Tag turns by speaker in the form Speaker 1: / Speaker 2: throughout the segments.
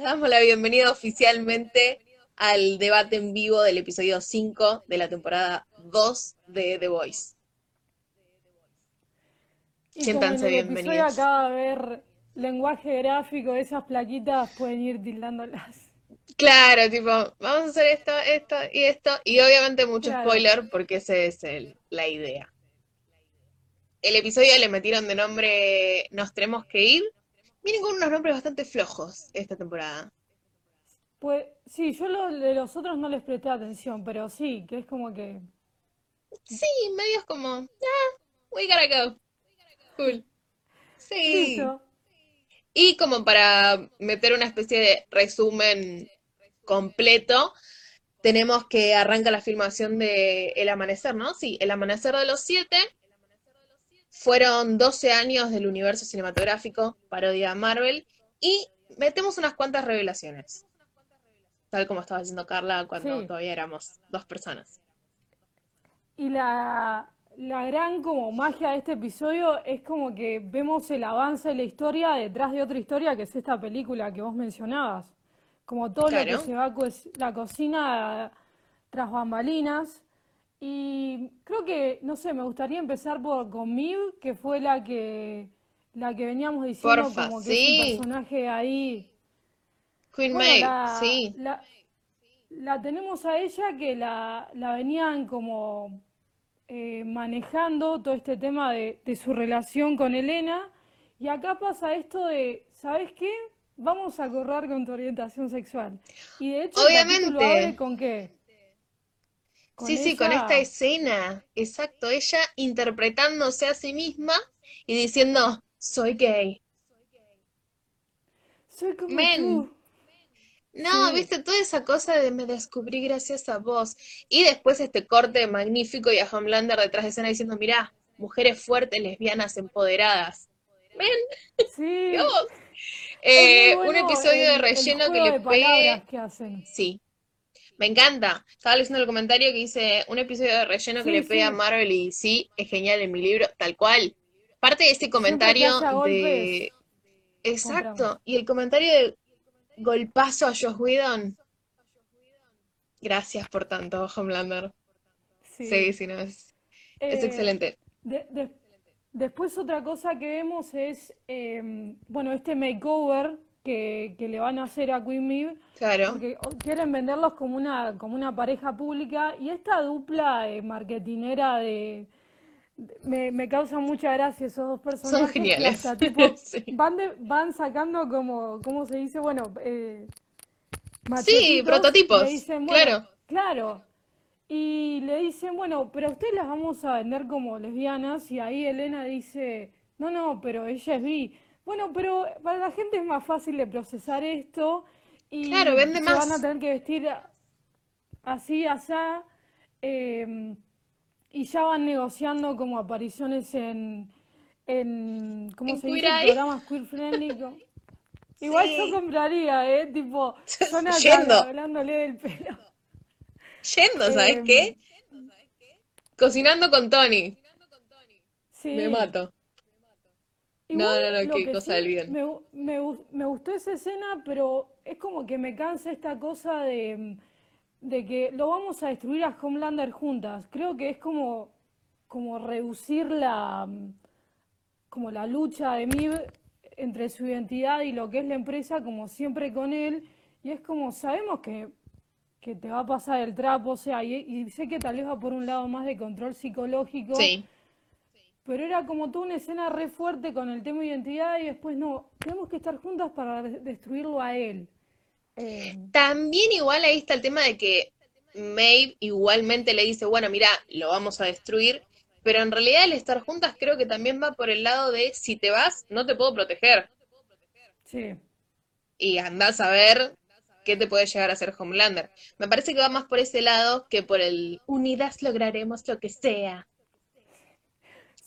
Speaker 1: Les damos la bienvenida oficialmente al debate en vivo del episodio 5 de la temporada 2 de The Voice.
Speaker 2: Y
Speaker 1: Siéntanse
Speaker 2: como en el
Speaker 1: bienvenidos.
Speaker 2: episodio acaba de ver lenguaje gráfico, esas plaquitas pueden ir tildándolas.
Speaker 1: Claro, tipo, vamos a hacer esto, esto y esto. Y obviamente mucho
Speaker 2: Claro.
Speaker 1: spoiler porque esa es el- la idea. El episodio le metieron de nombre Nos tenemos que ir. Vienen con unos nombres bastante flojos esta temporada.
Speaker 2: Pues sí, yo lo de los otros no les presté atención, pero sí, que es como que
Speaker 1: Sí, medios como, ah, we gotta go. Cool. Sí.
Speaker 2: listo.
Speaker 1: Y como para meter una especie de resumen completo, tenemos que arranca la filmación de El Amanecer, ¿no? Sí, El Amanecer de los Siete. Fueron 12 años del universo cinematográfico, parodia Marvel, y metemos unas cuantas revelaciones. Tal como estaba diciendo Carla cuando
Speaker 2: Sí.
Speaker 1: todavía éramos dos personas.
Speaker 2: Y la, la gran como magia de este episodio es como que vemos el avance de la historia detrás de otra historia que es esta película que vos mencionabas. Como todo lo que se va a co- la cocina tras bambalinas. Y creo que, no sé, me gustaría empezar por con Miv, que fue la que la que veníamos diciendo
Speaker 1: Porfa,
Speaker 2: como que
Speaker 1: sí.
Speaker 2: es un personaje ahí.
Speaker 1: Queen
Speaker 2: Bueno,
Speaker 1: Maeve,
Speaker 2: la,
Speaker 1: sí.
Speaker 2: la, la tenemos a ella que la, la venían como eh, manejando todo este tema de, de su relación con Elena. Y acá pasa esto de, ¿sabes qué? Vamos a correr con tu orientación sexual. Y de hecho, el
Speaker 1: Obviamente.
Speaker 2: abre con qué?
Speaker 1: Sí, sí, con esta escena, exacto, ella interpretándose a sí misma y diciendo, soy gay.
Speaker 2: Soy como
Speaker 1: Men.
Speaker 2: tú.
Speaker 1: No,
Speaker 2: Sí.
Speaker 1: viste, toda esa cosa de me descubrí gracias a vos. Y después este corte magnífico y a Homelander detrás de escena diciendo, mirá, mujeres fuertes, lesbianas, empoderadas.
Speaker 2: Sí. Es
Speaker 1: Eh, un episodio de
Speaker 2: el- el
Speaker 1: relleno que le
Speaker 2: de que hacen.
Speaker 1: Sí, me encanta. Estaba leyendo el comentario que dice un episodio de relleno que
Speaker 2: Sí,
Speaker 1: le pega a. Marvel y sí, es genial en mi libro, tal cual. Parte de ese comentario de... Exacto, y el comentario de golpazo a Josh Whedon. Gracias por tanto, Homelander.
Speaker 2: Sí.
Speaker 1: Sí, sí, no, es, es
Speaker 2: Eh,
Speaker 1: excelente.
Speaker 2: De- de- después otra cosa que vemos es, eh, bueno, este makeover que, que le van a hacer a Queen Maeve,
Speaker 1: Claro.
Speaker 2: porque quieren venderlos como una, como una pareja pública, y esta dupla eh, marketinera de, de- me, me causa mucha gracia esos dos personajes que
Speaker 1: geniales.
Speaker 2: hasta tipo
Speaker 1: Sí.
Speaker 2: van, de- van sacando como, ¿cómo se dice? Bueno, eh,
Speaker 1: Sí, prototipos,
Speaker 2: le dicen, bueno,
Speaker 1: claro.
Speaker 2: Claro. Y le dicen, bueno, pero a ustedes las vamos a vender como lesbianas. Y ahí Elena dice, no, no, pero ella es bi. Bueno, pero para la gente es más fácil de procesar esto. Y
Speaker 1: Claro, vende
Speaker 2: se
Speaker 1: más.
Speaker 2: van a tener que vestir así, asá. eh, y ya van negociando como apariciones en, en ¿cómo
Speaker 1: En
Speaker 2: se dice?
Speaker 1: Eye.
Speaker 2: Programas queer friendly. Igual
Speaker 1: Sí.
Speaker 2: yo compraría, ¿eh? Tipo,
Speaker 1: Yendo.
Speaker 2: hablándole del pelo.
Speaker 1: Yendo, ¿sabes
Speaker 2: Em,
Speaker 1: qué? Cocinando con Tony.
Speaker 2: Sí.
Speaker 1: Me mato. No,
Speaker 2: Igual
Speaker 1: no, no, qué
Speaker 2: que
Speaker 1: cosa
Speaker 2: sí
Speaker 1: del bien.
Speaker 2: Me, me gu- me gustó esa escena, pero es como que me cansa esta cosa de, de que lo vamos a destruir a Homelander juntas. Creo que es como, como reducir la, como la lucha de Miv entre su identidad y lo que es la empresa, como siempre con él. Y es como, sabemos que, que te va a pasar el trapo, o sea, y, y sé que tal vez va por un lado más de control psicológico.
Speaker 1: Sí.
Speaker 2: Pero era como toda una escena re fuerte con el tema identidad y después no, tenemos que estar juntas para de- destruirlo a él. Eh,
Speaker 1: También igual ahí está el tema de que Maeve igualmente le dice, bueno, mira, lo vamos a destruir, pero en realidad el estar juntas creo que también va por el lado de si te vas, no te puedo proteger.
Speaker 2: sí,
Speaker 1: Y andás a ver qué te puede llegar a hacer Homelander. Me parece que va más por ese lado que por el unidas lograremos lo que sea.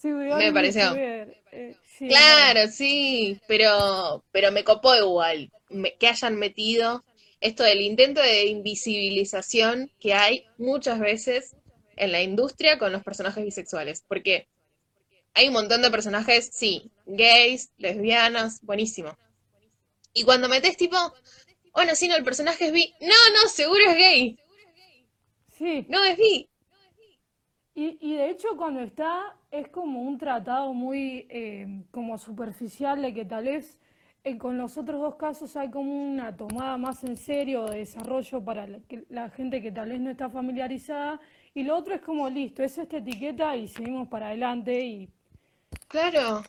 Speaker 2: Sí,
Speaker 1: Me pareció.
Speaker 2: Eh, sí.
Speaker 1: Claro, sí, pero, pero me copó igual me- que hayan metido esto del intento de invisibilización que hay muchas veces en la industria con los personajes bisexuales, porque hay un montón de personajes, sí, gays, lesbianas, buenísimo. Y cuando metes tipo Bueno, si no, el personaje es bi. No, no, seguro es gay.
Speaker 2: Sí.
Speaker 1: No, es bi.
Speaker 2: Y, y de hecho cuando está es como un tratado muy eh, como superficial de que tal vez eh, con los otros dos casos hay como una tomada más en serio de desarrollo para la, que- la gente que tal vez no está familiarizada y lo otro es como listo, es esta etiqueta y seguimos para adelante y,
Speaker 1: Claro.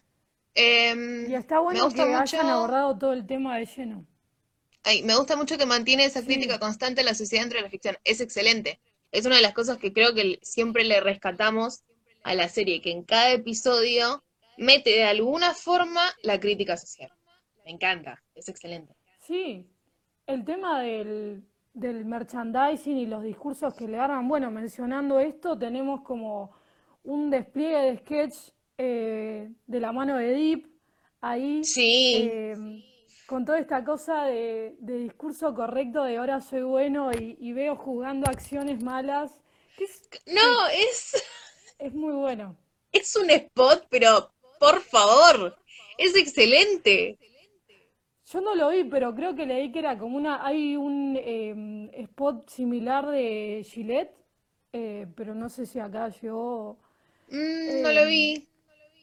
Speaker 1: Em,
Speaker 2: y está bueno que
Speaker 1: mucho.
Speaker 2: hayan abordado todo el tema de lleno.
Speaker 1: Ay, me gusta mucho que mantiene esa crítica
Speaker 2: Sí,
Speaker 1: constante a la sociedad dentro de la ficción. Es excelente. Es una de las cosas que creo que siempre le rescatamos a la serie, que en cada episodio mete de alguna forma la crítica social. Me encanta, es excelente.
Speaker 2: sí, el tema del, del merchandising y los discursos que le arman, bueno, mencionando esto, tenemos como un despliegue de sketch eh, de la mano de Deep ahí,
Speaker 1: Sí,
Speaker 2: eh, con toda esta cosa de, de discurso correcto de ahora soy bueno y, y veo jugando acciones malas, es,
Speaker 1: no, es,
Speaker 2: es muy bueno.
Speaker 1: es un spot, pero por favor, es excelente.
Speaker 2: Yo no lo vi, pero creo que leí que era como una, hay un eh, spot similar de Gillette, eh, pero no sé si acá llegó.
Speaker 1: Mm, no lo
Speaker 2: Eh,
Speaker 1: vi.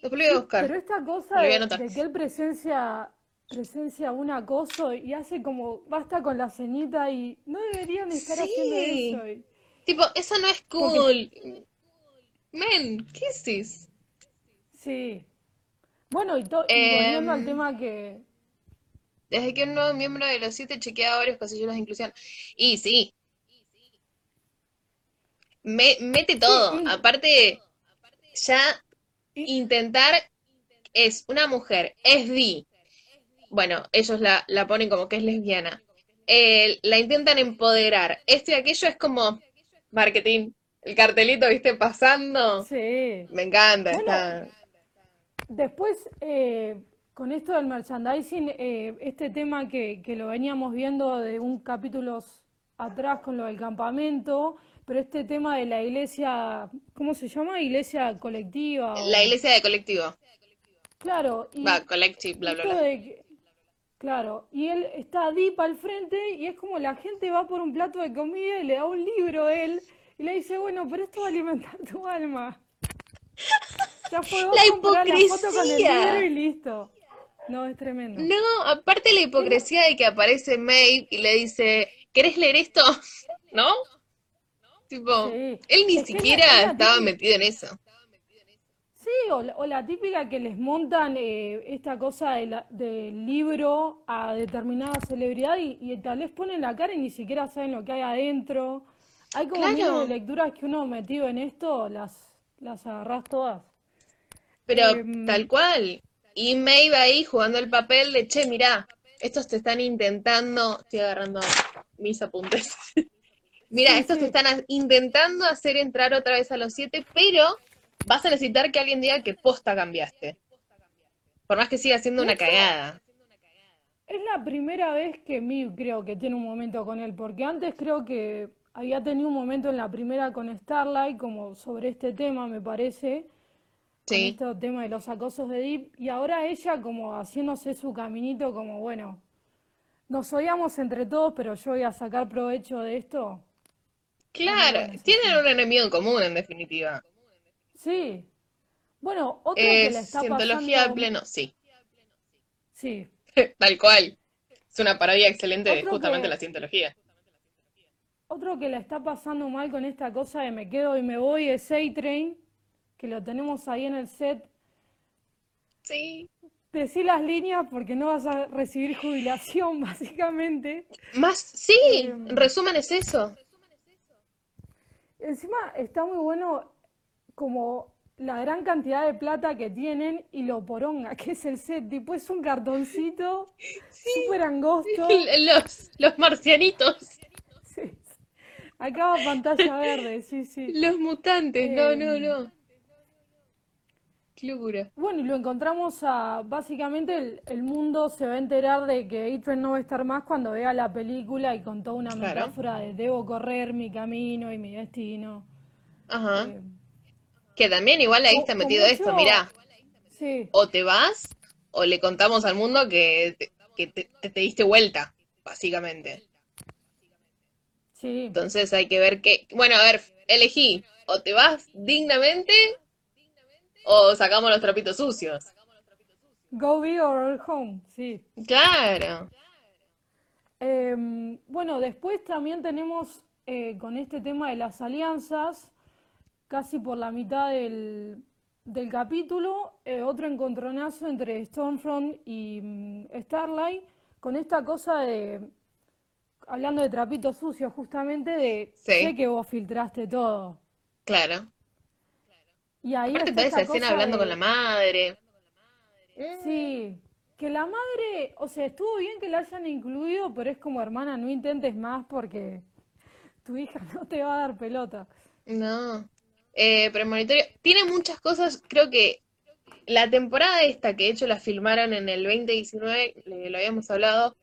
Speaker 1: Después lo voy a buscar.
Speaker 2: pero esta cosa de, que él presencia, presencia un acoso y hace como, basta con la ceñita y no deberían estar haciendo
Speaker 1: Sí.
Speaker 2: eso. y-
Speaker 1: Tipo, eso no es
Speaker 2: porque
Speaker 1: cool. Men, ¿qué es
Speaker 2: sí. Bueno, y, to- y volviendo al
Speaker 1: Em,
Speaker 2: tema que,
Speaker 1: desde que un nuevo miembro de los siete chequea varios casilleros de inclusión. Y sí, me- mete
Speaker 2: sí,
Speaker 1: todo.
Speaker 2: y,
Speaker 1: Aparte, ya intentar es una mujer, es bi. Bueno, ellos la, la ponen como que es lesbiana. Eh, la intentan empoderar. Esto y aquello es como marketing. El cartelito, viste, pasando.
Speaker 2: sí.
Speaker 1: Me encanta,
Speaker 2: Bueno,
Speaker 1: está.
Speaker 2: Después, eh, con esto del merchandising, eh, este tema que, que lo veníamos viendo de un capítulo atrás con lo del campamento, pero este tema de la iglesia, ¿cómo se llama? Iglesia colectiva
Speaker 1: La iglesia de colectivo.
Speaker 2: Claro,
Speaker 1: Va,
Speaker 2: y
Speaker 1: collective, bla, bla, bla.
Speaker 2: de claro, y él está deep al frente y es como la gente va por un plato de comida y le da un libro a él y le dice, bueno, pero esto va a alimentar tu alma. Ya fue
Speaker 1: La
Speaker 2: comprar la foto con el y
Speaker 1: hipocresía.
Speaker 2: listo. No, es tremendo.
Speaker 1: No, aparte la
Speaker 2: Es-
Speaker 1: hipocresía de que aparece Maeve y le dice, ¿querés leer esto? ¿No? Tipo,
Speaker 2: Sí,
Speaker 1: él ni
Speaker 2: es la,
Speaker 1: siquiera
Speaker 2: la
Speaker 1: estaba
Speaker 2: típica,
Speaker 1: metido en eso.
Speaker 2: sí, o la, o la típica que les montan eh, esta cosa de del libro a determinada celebridad y, y tal vez ponen la cara y ni siquiera saben lo que hay adentro. Hay como miles de
Speaker 1: Claro,
Speaker 2: lecturas que uno metido en esto, las, las agarrás todas.
Speaker 1: pero
Speaker 2: Em,
Speaker 1: tal cual. Y Maeve ahí jugando el papel de, che, mirá, estos te están intentando, estoy agarrando mis apuntes. Mira,
Speaker 2: sí,
Speaker 1: estos te están intentando hacer entrar otra vez a los siete, pero vas a necesitar que alguien diga que posta cambiaste. Por más que siga siendo una cagada.
Speaker 2: es la primera vez que Miv creo que tiene un momento con él, porque antes creo que había tenido un momento en la primera con Starlight, como sobre este tema, me parece. con
Speaker 1: Sí.
Speaker 2: este tema de los acosos de Deep y ahora ella como haciéndose su caminito como bueno, nos odiamos entre todos, pero yo voy a sacar provecho de esto.
Speaker 1: Claro, tienen un enemigo en común, en definitiva.
Speaker 2: Sí. Bueno, otro que
Speaker 1: Es
Speaker 2: la está
Speaker 1: cientología
Speaker 2: pasando,
Speaker 1: pleno, sí,
Speaker 2: sí.
Speaker 1: tal cual. Es una parodia excelente de
Speaker 2: Otro
Speaker 1: justamente la
Speaker 2: que
Speaker 1: cientología.
Speaker 2: Otro que la está pasando mal con esta cosa de me quedo y me voy es A-Train, que lo tenemos ahí en el set.
Speaker 1: Sí.
Speaker 2: Decí las líneas porque no vas a recibir jubilación, básicamente.
Speaker 1: Más, sí,
Speaker 2: Em,
Speaker 1: resumen es eso.
Speaker 2: Encima está muy bueno como la gran cantidad de plata que tienen y lo poronga que es el set. Tipo, es un cartoncito
Speaker 1: Sí,
Speaker 2: súper angosto.
Speaker 1: los, los marcianitos.
Speaker 2: Acaba pantalla verde, sí, sí.
Speaker 1: los mutantes, no, no,
Speaker 2: Em,
Speaker 1: no. Qué locura.
Speaker 2: bueno, y lo encontramos a, básicamente el, el mundo se va a enterar de que Adrian no va a estar más cuando vea la película y con toda una
Speaker 1: Claro.
Speaker 2: metáfora de debo correr mi camino y mi destino.
Speaker 1: Ajá.
Speaker 2: Eh,
Speaker 1: Que también igual ahí está metido esto, mirá,
Speaker 2: sí,
Speaker 1: o te vas o le contamos al mundo que te, que te, te- te diste vuelta. básicamente.
Speaker 2: Sí.
Speaker 1: Entonces hay que ver qué. Bueno, a ver, elegí. O te vas dignamente o sacamos los trapitos sucios.
Speaker 2: Go big or home, sí.
Speaker 1: Claro.
Speaker 2: Em, bueno, después también tenemos eh, con este tema de las alianzas, casi por la mitad del, del capítulo, eh, otro encontronazo entre Stormfront y mm, Starlight, con esta cosa de, hablando de trapitos sucios justamente, de
Speaker 1: Sí.
Speaker 2: sé que vos filtraste todo.
Speaker 1: Claro.
Speaker 2: Y ahí
Speaker 1: Aparte
Speaker 2: está
Speaker 1: toda esa escena hablando con la madre.
Speaker 2: Sí, que la madre, o sea, estuvo bien que la hayan incluido, pero es como hermana, no intentes más porque tu hija no te va a dar pelota.
Speaker 1: No. Eh, premonitorio. Tiene muchas cosas. Creo que la temporada esta, que de hecho la filmaron en el 2019, le- lo habíamos hablado eh,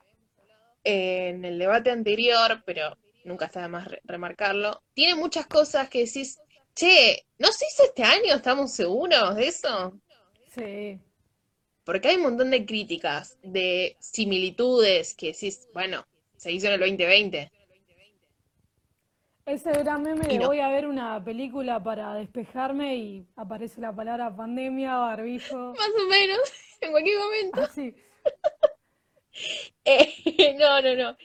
Speaker 1: en el debate anterior, pero nunca está de más re- remarcarlo. Tiene muchas cosas que decís, che, ¿no se hizo este año? ¿Estamos seguros de eso?
Speaker 2: Sí,
Speaker 1: Porque hay un montón de críticas, de similitudes que decís, bueno, se hizo en el 2020.
Speaker 2: ese gran meme de
Speaker 1: no.
Speaker 2: voy a ver una película para despejarme y aparece la palabra pandemia, barbijo,
Speaker 1: Más o menos, en cualquier momento.
Speaker 2: así.
Speaker 1: Eh, no, no, no.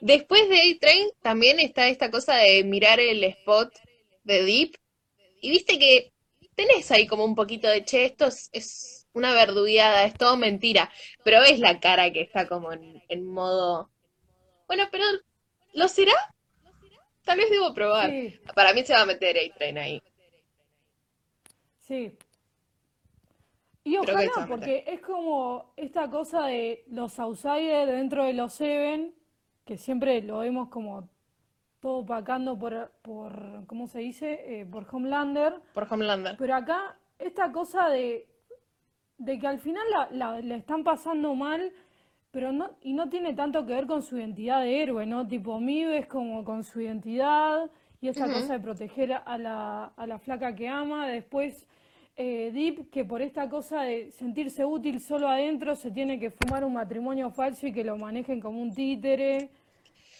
Speaker 1: Después de A-Train también está esta cosa de mirar el spot de Deep. Y viste que tenés ahí como un poquito de, che, esto es, es una verdugueada, es todo mentira. Pero ves la cara que está como en, en modo, bueno, pero ¿lo será? Tal vez debo probar.
Speaker 2: Sí,
Speaker 1: Para mí se va a meter A-Train ahí.
Speaker 2: sí. Y ojalá, porque es como esta cosa de los outsiders dentro de los Seven, que siempre lo vemos como todo opacando por, por ¿cómo se dice? Eh, por Homelander.
Speaker 1: Por Homelander.
Speaker 2: Pero acá, esta cosa de, de que al final la, la- la están pasando mal, pero no, y no tiene tanto que ver con su identidad de héroe, ¿no? Tipo, Mive es como con su identidad y esta
Speaker 1: Ujú.
Speaker 2: cosa de proteger a la, a la flaca que ama. Después, eh, Deep, que por esta cosa de sentirse útil solo adentro, se tiene que fumar un matrimonio falso y que lo manejen como un títere.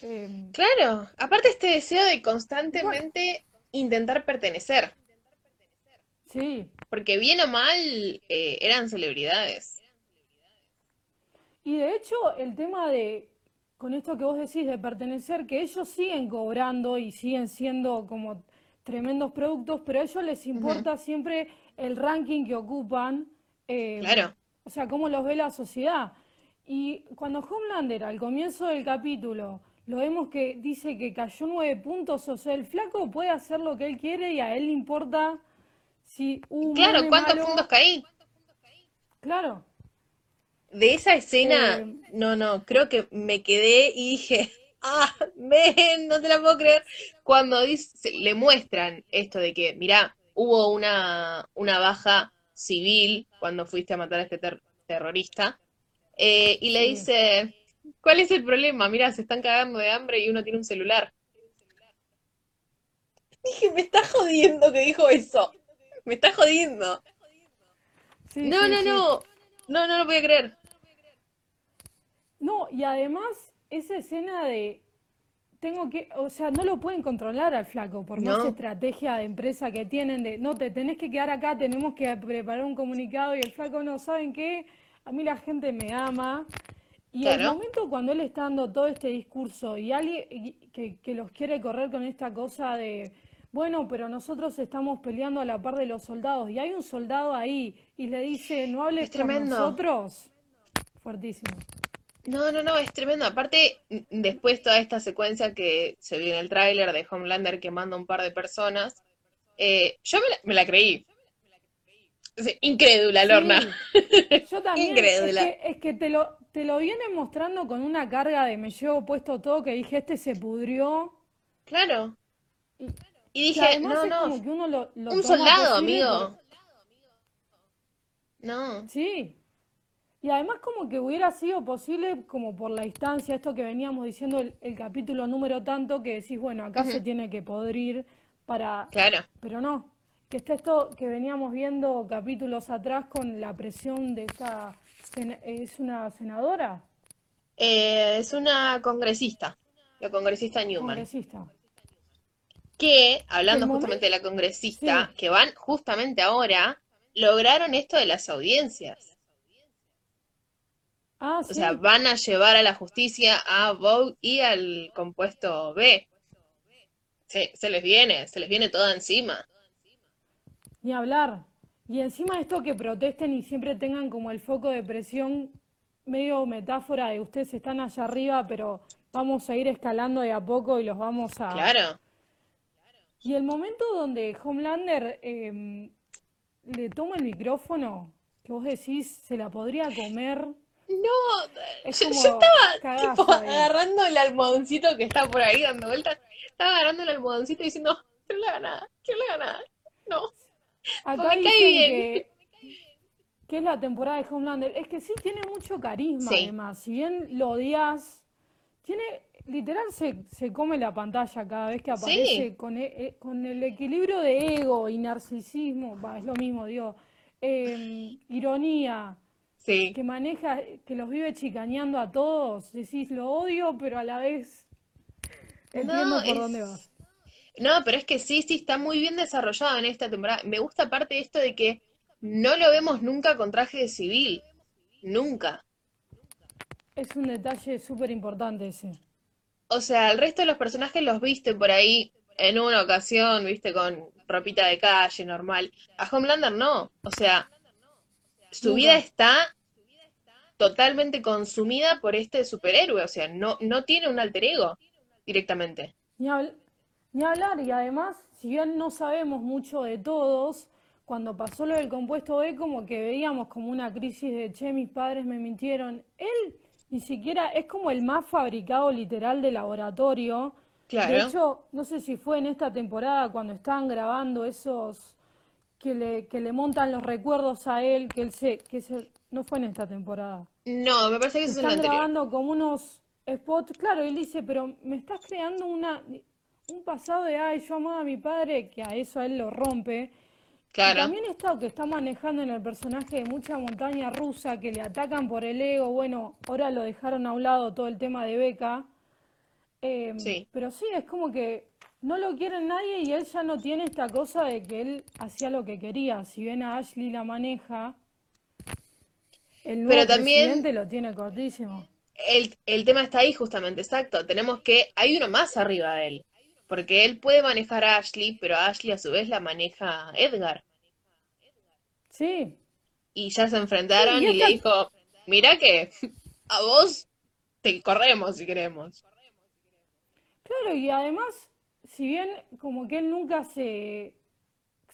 Speaker 2: Eh,
Speaker 1: Claro, aparte este deseo de constantemente intentar pertenecer.
Speaker 2: sí.
Speaker 1: Porque bien o mal eh, eran celebridades.
Speaker 2: Y de hecho, el tema de, con esto que vos decís de pertenecer, que ellos siguen cobrando y siguen siendo como tremendos productos, pero a ellos les importa siempre el ranking que ocupan, eh,
Speaker 1: Claro.
Speaker 2: o sea, cómo los ve la sociedad. Y cuando Homelander, al comienzo del capítulo, lo vemos que dice que cayó nueve puntos, o sea, el flaco puede hacer lo que él quiere y a él le importa si un
Speaker 1: Claro, ¿cuántos
Speaker 2: malo-
Speaker 1: puntos caí?
Speaker 2: Claro.
Speaker 1: De esa escena,
Speaker 2: Eh,
Speaker 1: no, no, creo que me quedé y dije, ah, men, no te la puedo creer. Cuando dice, le muestran esto de que, mirá, hubo una, una baja civil cuando fuiste a matar a este ter- terrorista, eh, y le dice, ¿cuál es el problema? Mirá, se están cagando de hambre y uno tiene un celular. Dije, me está jodiendo que dijo eso. Me está jodiendo.
Speaker 2: sí,
Speaker 1: No,
Speaker 2: sí,
Speaker 1: no,
Speaker 2: sí.
Speaker 1: no. No, no lo voy a creer.
Speaker 2: No, y además esa escena de tengo que, o sea, no lo pueden controlar al flaco por más
Speaker 1: No.
Speaker 2: estrategia de empresa que tienen de, no te tenés que quedar acá, tenemos que preparar un comunicado y el flaco no, ¿saben qué? A mí la gente me ama. Y el
Speaker 1: Claro.
Speaker 2: momento cuando él está dando todo este discurso y alguien que, que los quiere correr con esta cosa de, bueno, pero nosotros estamos peleando a la par de los soldados y hay un soldado ahí y le dice, no hables
Speaker 1: tremendo.
Speaker 2: nosotros, fuertísimo.
Speaker 1: No, no, no, es tremendo. Aparte, después toda esta secuencia que se vio en el tráiler de Homelander quemando a un par de personas, eh, yo me la, me la creí. Incrédula, Lorna.
Speaker 2: Sí, yo también.
Speaker 1: Incrédula.
Speaker 2: Es que, es que te lo, te lo vienen mostrando con una carga de me llevo puesto todo que dije, este se pudrió.
Speaker 1: Claro.
Speaker 2: Y,
Speaker 1: dije, no, no,
Speaker 2: lo, lo
Speaker 1: un soldado,
Speaker 2: posible
Speaker 1: amigo. No.
Speaker 2: Sí. Y además como que hubiera sido posible como por la distancia, esto que veníamos diciendo el, el capítulo número tanto, que decís, bueno, acá se tiene que podrir para...
Speaker 1: Claro.
Speaker 2: Pero no, que está esto que veníamos viendo capítulos atrás con la presión de sena- ¿Es una senadora?
Speaker 1: Eh, es una congresista, la congresista Newman.
Speaker 2: Congresista.
Speaker 1: Que, hablando justamente de la congresista,
Speaker 2: Sí.
Speaker 1: que van justamente ahora, lograron esto de las audiencias.
Speaker 2: Ah,
Speaker 1: O sea, van a llevar a la justicia a Vogue y al compuesto B. Se, se les viene, se les viene todo encima.
Speaker 2: Ni hablar. Y encima esto que protesten y siempre tengan como el foco de presión, medio metáfora de ustedes están allá arriba, pero vamos a ir escalando de a poco y los vamos a...
Speaker 1: Claro.
Speaker 2: Y el momento donde Homelander em, le toma el micrófono, que vos decís, se la podría comer,
Speaker 1: No,
Speaker 2: es
Speaker 1: yo, estaba
Speaker 2: cagazo
Speaker 1: tipo
Speaker 2: ahí.
Speaker 1: agarrando el almohadoncito que está por ahí dando vueltas. Estaba agarrando el almohadoncito diciendo, quiero la ganada, quiero la ganada. No,
Speaker 2: Acá
Speaker 1: me cae bien.
Speaker 2: que, que es la temporada de Homelander. Es que sí tiene mucho carisma,
Speaker 1: Sí.
Speaker 2: además. Si bien lo odias, tiene, literal se, se come la pantalla cada vez que aparece
Speaker 1: Sí.
Speaker 2: con, e- e- con el equilibrio de ego y narcisismo, va, es lo mismo, digo, em, ironía,
Speaker 1: sí.
Speaker 2: que maneja, que los vive chicaneando a todos. Decís, lo odio, pero a la vez entiendo
Speaker 1: No,
Speaker 2: por
Speaker 1: es-
Speaker 2: dónde vas.
Speaker 1: No, pero es que sí, sí, está muy bien desarrollado en esta temporada. Me gusta aparte esto de que no lo vemos nunca con traje de civil. Nunca.
Speaker 2: Es un detalle súper importante ese.
Speaker 1: O sea, el resto de los personajes los viste por ahí en una ocasión, viste, con ropita de calle, normal. A Homelander no. O sea, su vida está totalmente consumida por este superhéroe. O sea, no, no tiene un alter ego directamente.
Speaker 2: Ni, habl- ni hablar, y además, si bien no sabemos mucho de todos, cuando pasó lo del compuesto B, como que veíamos como una crisis de, che, mis padres me mintieron. Él ni siquiera es como el más fabricado literal de laboratorio. De
Speaker 1: Claro.
Speaker 2: hecho, no sé si fue en esta temporada cuando estaban grabando esos que le, que le montan los recuerdos a él, que él se, que se, no fue en esta temporada.
Speaker 1: No, me parece que eso es
Speaker 2: Están
Speaker 1: anterior.
Speaker 2: grabando como unos spots, claro, y él dice, pero me estás creando una, un pasado de, ay, yo amaba a mi padre, que a eso a él lo rompe. Y
Speaker 1: Claro.
Speaker 2: también está que está manejando en el personaje de mucha montaña rusa, que le atacan por el ego, bueno, ahora lo dejaron a un lado todo el tema de Beca. Eh,
Speaker 1: Sí.
Speaker 2: pero sí, es como que no lo quiere nadie y él ya no tiene esta cosa de que él hacía lo que quería. Si bien a Ashley la maneja, el nuevo
Speaker 1: Pero también
Speaker 2: presidente lo tiene cortísimo.
Speaker 1: el, el tema está ahí justamente, exacto. Tenemos que, hay uno más arriba de él. Porque él puede manejar a Ashley, pero a Ashley a su vez la maneja Edgar.
Speaker 2: Sí,
Speaker 1: Y ya se
Speaker 2: sí,
Speaker 1: enfrentaron
Speaker 2: y
Speaker 1: le dijo, mira que a vos te corremos si queremos.
Speaker 2: claro, y además, si bien como que él nunca se,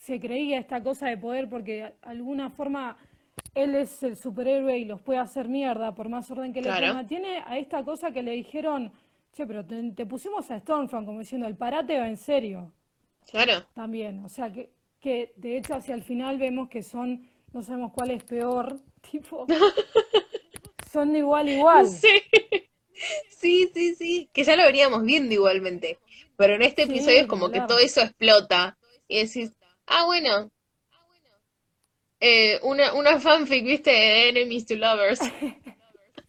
Speaker 2: se creía esta cosa de poder, porque de alguna forma él es el superhéroe y los puede hacer mierda por más orden que le ponga, tiene a esta cosa que le dijeron, che, pero te, te pusimos a Stormfront como diciendo, el parate va en serio.
Speaker 1: claro.
Speaker 2: También, o sea, que, que de hecho hacia el final vemos que son, no sabemos cuál es peor, tipo, son igual igual.
Speaker 1: Sí, sí, sí, sí. Que ya lo veríamos viendo igualmente. Pero en este episodio
Speaker 2: Sí,
Speaker 1: es como que todo eso explota. Y decís, ah, bueno, eh, una, una fanfic, viste, de Enemies to Lovers.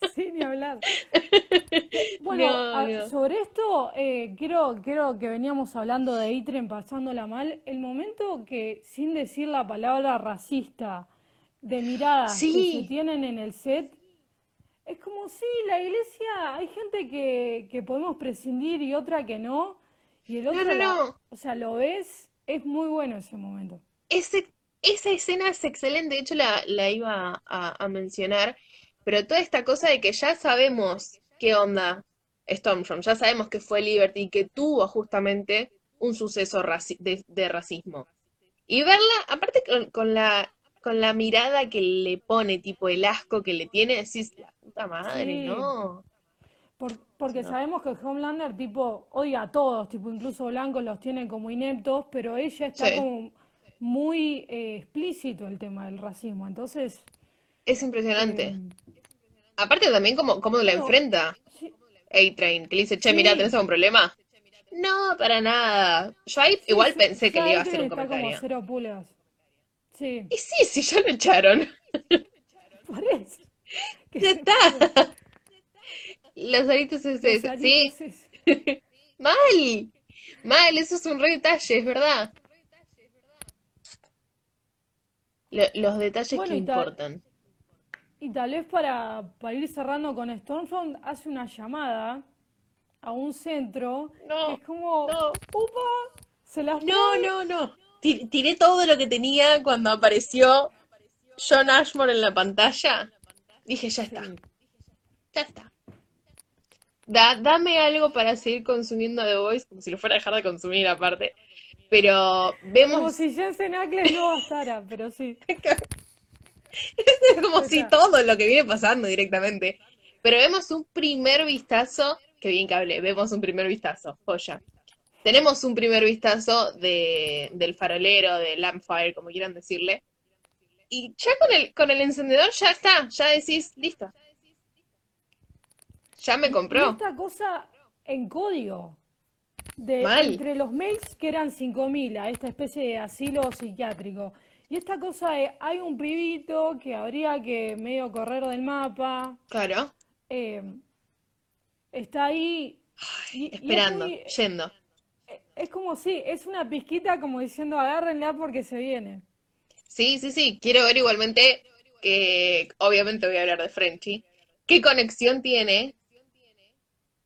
Speaker 2: Sí, ni hablar. Bueno,
Speaker 1: No,
Speaker 2: a-
Speaker 1: no.
Speaker 2: sobre esto, eh, quiero, quiero que veníamos hablando de Itren pasándola mal. El momento que, sin decir la palabra racista, de miradas que se
Speaker 1: Sí,
Speaker 2: tienen en el set, es como, sí, la iglesia, hay gente que, que podemos prescindir y otra que no, y el otro
Speaker 1: no,
Speaker 2: la,
Speaker 1: no.
Speaker 2: o sea, lo ves, es muy bueno ese momento.
Speaker 1: Ese, esa escena es excelente, de hecho la, la iba a, a mencionar, pero toda esta cosa de que ya sabemos qué onda Stormfront, ya sabemos que fue Liberty, que tuvo justamente un suceso raci- de, de racismo. Y verla, aparte con, con la, con la mirada que le pone, tipo el asco que le tiene, decís, la puta madre,
Speaker 2: Sí,
Speaker 1: no,
Speaker 2: por- porque
Speaker 1: no.
Speaker 2: sabemos que Homelander, tipo, odia a todos, tipo, incluso blancos los tiene como ineptos, pero ella está
Speaker 1: Sí,
Speaker 2: como muy eh, explícito el tema del racismo. Entonces,
Speaker 1: es impresionante.
Speaker 2: eh,
Speaker 1: Aparte también como, como la enfrenta
Speaker 2: sí,
Speaker 1: A-Train, que le dice, che, mira, ¿tenés algún problema? No, para nada. Yo ahí igual pensé que le iba a hacer un
Speaker 2: está como
Speaker 1: comentario.
Speaker 2: cero. Sí,
Speaker 1: Y sí, sí, ya lo echaron.
Speaker 2: por eso,
Speaker 1: Ya está. Los aritos es
Speaker 2: aritos
Speaker 1: sí.
Speaker 2: es-
Speaker 1: Mal, mal, eso es un re detalle, es verdad. Lo- los detalles
Speaker 2: Bueno,
Speaker 1: que
Speaker 2: y tal,
Speaker 1: importan.
Speaker 2: y tal vez para, para ir cerrando con Stormfront, hace una llamada a un centro
Speaker 1: No,
Speaker 2: es como,
Speaker 1: no,
Speaker 2: upa, se las
Speaker 1: no, no, no. Ti- Tiré todo lo que tenía cuando apareció John Ashmore en la pantalla. Dije, ya está, ya está. Da- dame algo para seguir consumiendo The Voice, como si lo fuera a dejar de consumir aparte. Pero
Speaker 2: Como
Speaker 1: vemos,
Speaker 2: si Jensen Ackles no bastara, pero sí,
Speaker 1: es como si todo lo que viene pasando directamente. Pero vemos un primer vistazo, que bien que hablé, vemos un primer vistazo, joya. Tenemos un primer vistazo de, del farolero, del Lampfire, como quieran decirle. Y ya con el, con el encendedor ya está, ya decís, listo, ya me compró.
Speaker 2: esta cosa en código, de
Speaker 1: Mal.
Speaker 2: entre los mails que eran 5.000 a esta especie de asilo psiquiátrico. Y esta cosa de, hay un pibito que habría que medio correr del mapa,
Speaker 1: Claro,
Speaker 2: eh, está ahí y, y es
Speaker 1: esperando,
Speaker 2: muy,
Speaker 1: yendo.
Speaker 2: Es como si, es una pizquita como diciendo agárrenla porque se viene.
Speaker 1: Sí, sí, sí. Quiero ver igualmente que, obviamente voy a hablar de Frenchy. ¿Qué conexión tiene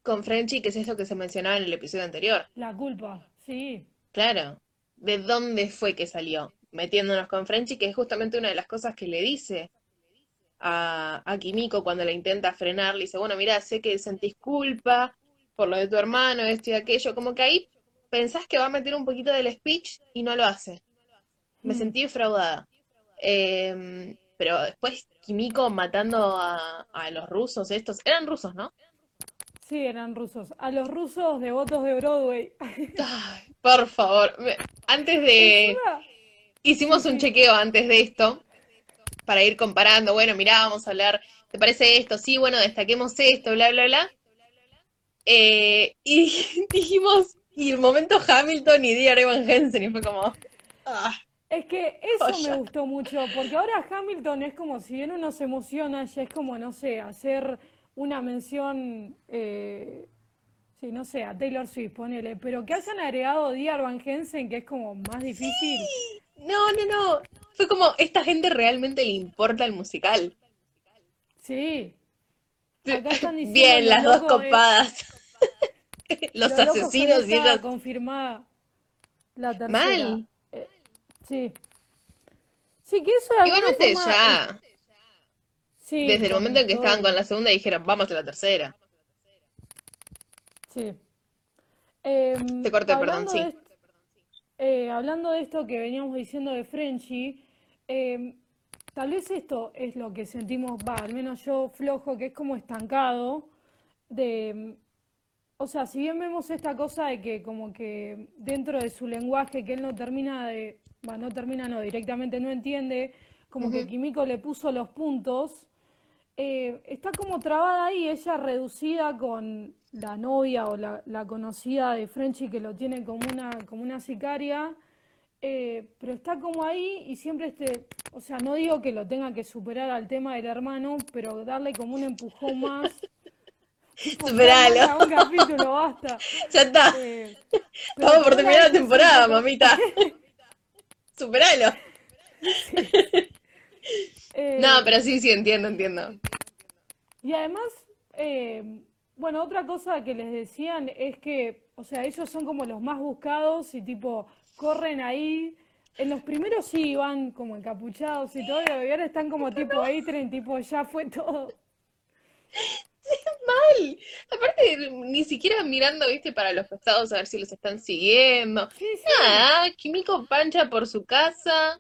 Speaker 1: con Frenchy, que es esto que se mencionaba en el episodio anterior?
Speaker 2: La culpa, sí.
Speaker 1: Claro. ¿De dónde fue que salió? Metiéndonos con Frenchy, que es justamente una de las cosas que le dice a, a Kimiko cuando la intenta frenar. Le dice, bueno, mira, sé que sentís culpa por lo de tu hermano, esto y aquello. Como que ahí pensás que va a meter un poquito del speech y no lo hace. Me
Speaker 2: Mm.
Speaker 1: sentí defraudada. Em, pero después Kimiko matando a, a los rusos estos. Eran rusos, ¿no?
Speaker 2: Sí, eran rusos. A los rusos devotos de Broadway.
Speaker 1: Ay, por favor. Antes de... Hicimos un chequeo antes de esto para ir comparando. Bueno, mirá, vamos a hablar. ¿Te parece esto? Sí, bueno, destaquemos esto, bla, bla, bla. Eh, y dijimos, y el momento Hamilton y Dear Evan Hansen, y fue como... Ah,
Speaker 2: Es que eso me gustó mucho, porque ahora Hamilton es como, si bien uno se emociona, ya es como, no sé, hacer una mención, eh, sí, no sé, a Taylor Swift, ponele, pero que hayan agregado Dear Van Hensen, que es como más difícil.
Speaker 1: No, no, no. Fue como, esta gente realmente le importa el musical.
Speaker 2: Sí, acá están diciendo
Speaker 1: Bien, las dos copadas. Los asesinos y
Speaker 2: confirmada la tercera.
Speaker 1: Mal.
Speaker 2: Eh, sí. Sí, que eso
Speaker 1: Igualmente
Speaker 2: forma,
Speaker 1: ya,
Speaker 2: sí,
Speaker 1: desde el momento en que
Speaker 2: todo
Speaker 1: estaban con la segunda, dijeron, vamos a la tercera.
Speaker 2: Sí. Em,
Speaker 1: Te corté, perdón, sí.
Speaker 2: eh, hablando de esto que veníamos diciendo de Frenchy, em, tal vez esto es lo que sentimos, va, al menos yo flojo, que es como estancado, de, em, o sea, si bien vemos esta cosa de que como que dentro de su lenguaje que él no termina de, va, no termina, no, directamente no entiende, como que
Speaker 1: Ujú.
Speaker 2: Kimiko le puso los puntos, eh, está como trabada ahí, ella reducida con la novia o la, la conocida de Frenchy que lo tiene como una, como una sicaria, eh, pero está como ahí y siempre este, o sea, no digo que lo tenga que superar al tema del hermano, pero darle como un empujón más,
Speaker 1: Superalo.
Speaker 2: Un capítulo, basta.
Speaker 1: Ya está.
Speaker 2: Eh,
Speaker 1: Estamos por
Speaker 2: no
Speaker 1: terminar la temporada, mamita. Superalo.
Speaker 2: eh,
Speaker 1: No, pero sí, sí, entiendo, entiendo.
Speaker 2: Y además, eh, bueno, otra cosa que les decían es que, o sea, ellos son como los más buscados y tipo, corren ahí. En los primeros sí iban como encapuchados y todo, y ahora están como tipo A-Train, tipo, ya fue todo.
Speaker 1: Mal. Aparte, ni siquiera mirando, viste, para los costados a ver si los están siguiendo.
Speaker 2: Sí, sí.
Speaker 1: Nada, Kimiko pancha por su casa.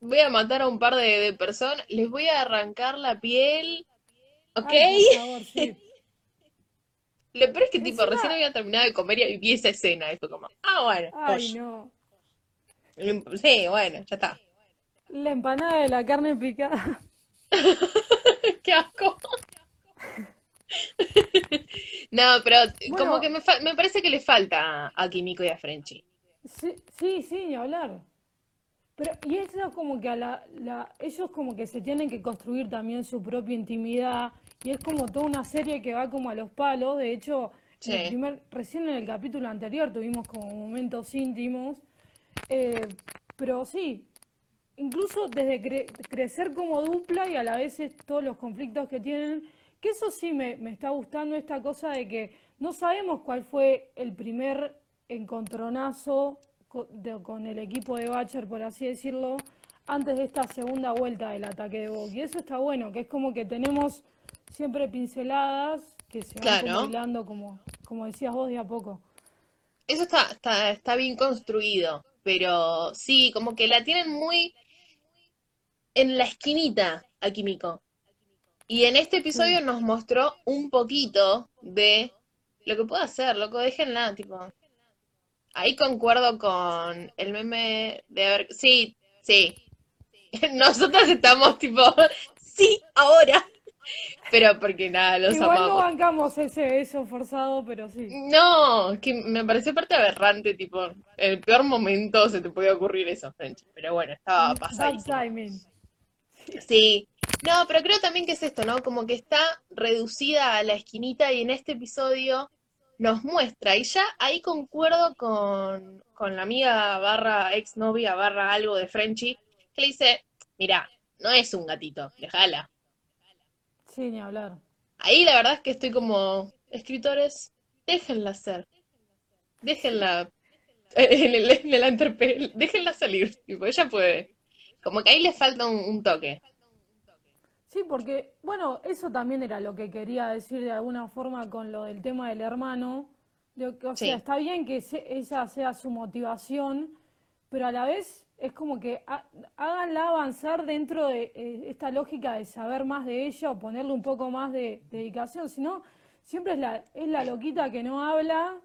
Speaker 1: Voy a matar a un par de, de personas. Les voy a arrancar la piel. ¿Ok?
Speaker 2: Ay, por favor, sí.
Speaker 1: Lo peor es que, tipo, recién había terminado de comer y vi esa escena. Y fue como, ah, bueno.
Speaker 2: Ay, no.
Speaker 1: Sí, bueno, ya está.
Speaker 2: La empanada de la carne picada.
Speaker 1: ¡Qué asco! No, pero como que me, fa- me parece que le falta a Kimiko y a Frenchy.
Speaker 2: Sí, sí, sí, hablar. Pero, y eso como que a la, la- ellos como que se tienen que construir también su propia intimidad y es como toda una serie que va como a los palos. De hecho,
Speaker 1: Sí.
Speaker 2: en el primer, recién en el capítulo anterior tuvimos como momentos íntimos. Eh, pero sí, incluso desde cre- crecer como dupla y a la vez es todos los conflictos que tienen, que eso sí me, me está gustando esta cosa de que no sabemos cuál fue el primer encontronazo de- con el equipo de Bacher, por así decirlo, antes de esta segunda vuelta del ataque de Boca. Y eso está bueno, que es como que tenemos siempre pinceladas que se van
Speaker 1: Claro.
Speaker 2: como como, decías vos, de a poco.
Speaker 1: Eso está, está, está bien construido, pero sí, como que la tienen muy en la esquinita a Kimiko. Y en este episodio
Speaker 2: Sí.
Speaker 1: nos mostró un poquito de lo que puede hacer, loco, déjenla, tipo. Ahí concuerdo con el meme de haber. Sí, sí. Nosotras estamos tipo, sí, ahora. Pero porque nada, los
Speaker 2: Igual no
Speaker 1: amamos.
Speaker 2: bancamos ese beso forzado, pero sí.
Speaker 1: No, es que me pareció parte aberrante, tipo, en el peor momento se te podía ocurrir eso, French. Pero bueno, estaba
Speaker 2: Bad
Speaker 1: pasadísimo.
Speaker 2: timing.
Speaker 1: Sí. No, pero creo también que es esto, ¿no? Como que está reducida a la esquinita y en este episodio nos muestra, y ya ahí concuerdo con, con la amiga barra exnovia barra algo de Frenchy, que le dice, mira, no es un gatito, déjala.
Speaker 2: Sí, ni hablar.
Speaker 1: Ahí la verdad es que estoy como, escritores, déjenla ser, déjenla en el, en déjenla salir, tipo, ella puede. Como que ahí le falta un, un toque.
Speaker 2: Sí, porque, bueno, eso también era lo que quería decir de alguna forma con lo del tema del hermano. De o
Speaker 1: Sí.
Speaker 2: sea, está bien que se- esa sea su motivación, pero a la vez es como que ha- háganla avanzar dentro de eh, esta lógica de saber más de ella o ponerle un poco más de dedicación. Si no, siempre es la, es la loquita que no habla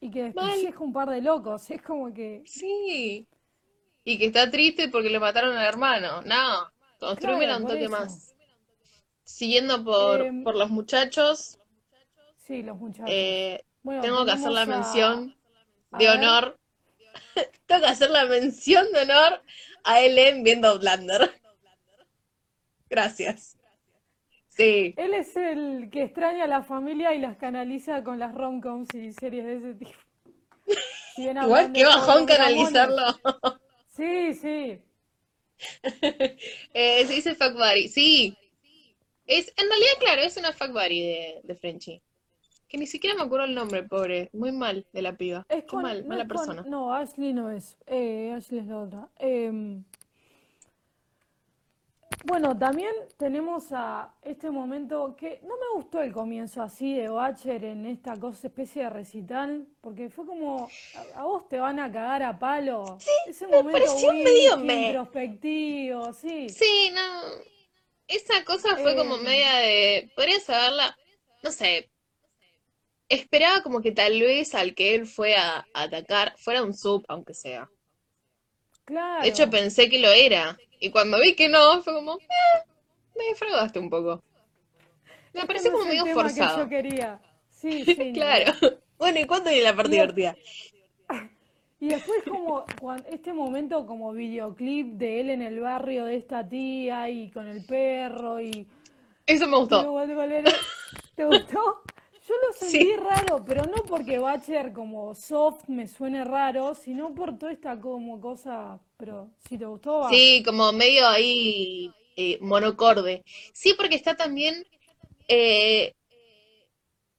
Speaker 2: y que
Speaker 1: Mal.
Speaker 2: despelleja un par de locos. Es como que,
Speaker 1: Sí. Y que está triste porque le mataron al hermano. No, construímela
Speaker 2: Claro,
Speaker 1: un toque
Speaker 2: eso.
Speaker 1: más. Siguiendo por,
Speaker 2: Em,
Speaker 1: por los muchachos,
Speaker 2: sí, los muchachos.
Speaker 1: eh,
Speaker 2: Bueno,
Speaker 1: tengo que hacer la
Speaker 2: a-
Speaker 1: mención
Speaker 2: a
Speaker 1: de
Speaker 2: ver.
Speaker 1: honor. Tengo que hacer la mención de honor a Ellen viendo Outlander. Gracias. Sí.
Speaker 2: Él es el que extraña a la familia y las canaliza con las romcoms y series de ese tipo.
Speaker 1: Igual
Speaker 2: de
Speaker 1: bajón canalizarlo.
Speaker 2: Sí, sí.
Speaker 1: Eh, se dice fuck buddy. Sí. Es, en realidad, claro, es una fuck buddy de, de Frenchy. Que ni siquiera me acuerdo el nombre, pobre. Muy mal de la piba.
Speaker 2: Es
Speaker 1: Qué
Speaker 2: con,
Speaker 1: mal,
Speaker 2: no
Speaker 1: mala
Speaker 2: es con-
Speaker 1: persona.
Speaker 2: no, Ashley no es. Eh, Ashley es la otra. Em, bueno, también tenemos a este momento que no me gustó el comienzo así de Batcher en esta cosa, especie de recital, porque fue como, a, a vos te van a cagar a palo. Ese momento
Speaker 1: pareció
Speaker 2: muy
Speaker 1: medio me.
Speaker 2: introspectivo, sí.
Speaker 1: Sí, no. Esa cosa fue como
Speaker 2: Eh,
Speaker 1: media de. Podrías haberla. No sé. Esperaba como que tal vez al que él fue a, a atacar fuera un sub, aunque sea. De hecho, pensé que lo era. Y cuando vi que no, fue como. "Eh, me defraudaste un poco. Me pareció
Speaker 2: no
Speaker 1: como medio
Speaker 2: que yo
Speaker 1: forzado.
Speaker 2: quería. Sí, sí,
Speaker 1: Claro. Bueno, ¿y cuándo viene la parte divertida?
Speaker 2: y después como este momento como videoclip de él en el barrio de esta tía y con el perro y
Speaker 1: Eso me gustó.
Speaker 2: ¿Te gustó? Yo lo sentí
Speaker 1: Sí.
Speaker 2: raro, pero no porque Bacher como soft me suene raro, sino por toda esta como cosa, pero si te gustó va.
Speaker 1: Sí, como medio ahí eh, monocorde. Sí, porque está también eh,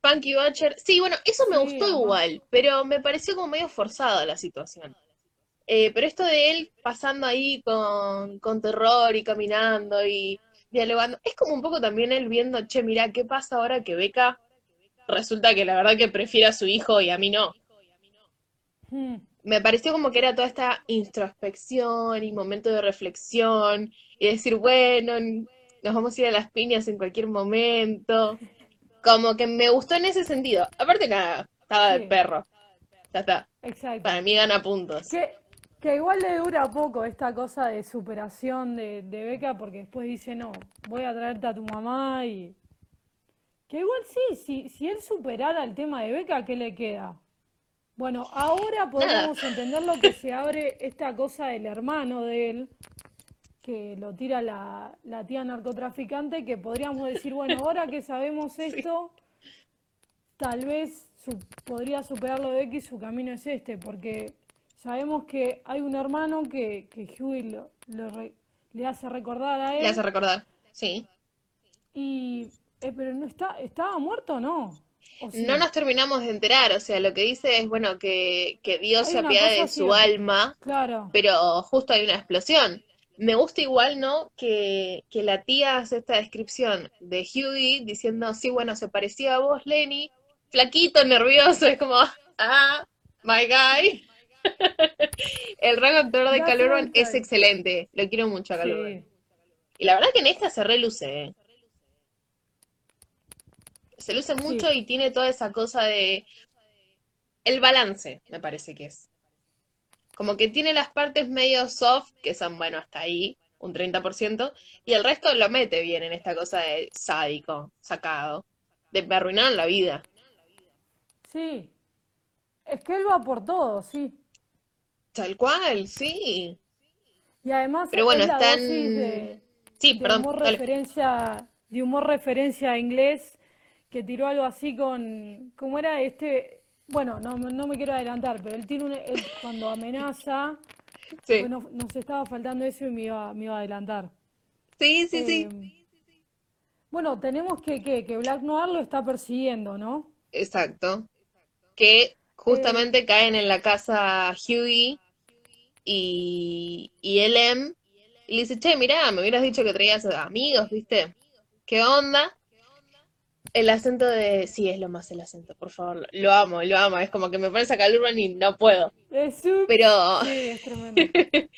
Speaker 1: Punky Butcher. Sí, bueno, eso me
Speaker 2: Sí,
Speaker 1: gustó igual, pero me pareció como medio forzada la situación. Eh, pero esto de él pasando ahí con, con terror y caminando y dialogando, es como un poco también él viendo, che, mirá, ¿qué pasa ahora que Beca resulta que la verdad que prefiere a su hijo y a mí no?
Speaker 2: Hmm.
Speaker 1: me pareció como que era toda esta introspección y momento de reflexión y decir, bueno, nos vamos a ir a las piñas en cualquier momento. Como que me gustó en ese sentido. Aparte nada, estaba
Speaker 2: Sí.
Speaker 1: perro. Ya está.
Speaker 2: Exacto.
Speaker 1: Para mí gana puntos.
Speaker 2: Que, que igual le dura poco esta cosa de superación de, de Beca porque después dice, no, voy a traerte a tu mamá y... Que igual sí, si, si él superara el tema de Beca, ¿qué le queda? Bueno, ahora podríamos entender lo que se abre esta cosa del hermano de él, que lo tira la, la tía narcotraficante, que podríamos decir, bueno, ahora que sabemos esto, tal vez su- podría superar lo de X, su camino es este, porque sabemos que hay un hermano que, que Huey lo- lo re- le hace recordar a
Speaker 1: Le
Speaker 2: él,
Speaker 1: hace recordar. Sí.
Speaker 2: y, eh, pero no está, ¿estaba muerto o no?
Speaker 1: No nos terminamos de enterar, o sea, lo que dice es, bueno, que, que Dios se apiade de
Speaker 2: así,
Speaker 1: su alma,
Speaker 2: Claro,
Speaker 1: pero justo hay una explosión. Me gusta igual, ¿no? Que, que la tía hace esta descripción de Hughie diciendo, sí, bueno, se parecía a vos, Lenny, flaquito, nervioso, es como, ah, my guy. El rango actor de
Speaker 2: That's
Speaker 1: Cal Urban
Speaker 2: my
Speaker 1: es excelente, lo quiero mucho a Cal Urban.
Speaker 2: sí.
Speaker 1: Y la verdad que en esta se reluce, ¿eh? Se luce
Speaker 2: Sí.
Speaker 1: mucho y tiene toda esa cosa de... El balance, me parece que es. Como que tiene las partes medio soft, que son, bueno, hasta ahí, un 30%, y el resto lo mete bien en esta cosa de sádico, sacado, de me arruinaron la vida.
Speaker 2: Sí, es que él va por todo, sí.
Speaker 1: Tal cual, sí.
Speaker 2: Y además
Speaker 1: Pero bueno,
Speaker 2: es
Speaker 1: están...
Speaker 2: de,
Speaker 1: Sí,
Speaker 2: de
Speaker 1: perdón,
Speaker 2: humor
Speaker 1: dale.
Speaker 2: referencia, de humor referencia a inglés, que tiró algo así con, ¿cómo era este? Bueno, no, no me quiero adelantar, pero él tiene un, él cuando amenaza,
Speaker 1: Sí,
Speaker 2: bueno, nos estaba faltando eso y me iba, me iba a adelantar.
Speaker 1: sí, sí, sí.
Speaker 2: Eh, bueno, tenemos que, que, que Black Noir lo está persiguiendo, ¿no?
Speaker 1: Exacto. Que justamente caen en la casa Hughie y, y LM. Y le dice, che, mirá, me hubieras dicho que traías amigos, ¿viste? ¿Qué onda? El acento de... Sí, es lo más el acento, por favor. Lo amo, lo amo. Es como que me pones a Urban y no puedo.
Speaker 2: Es
Speaker 1: Pero...
Speaker 2: Sí, es tremendo.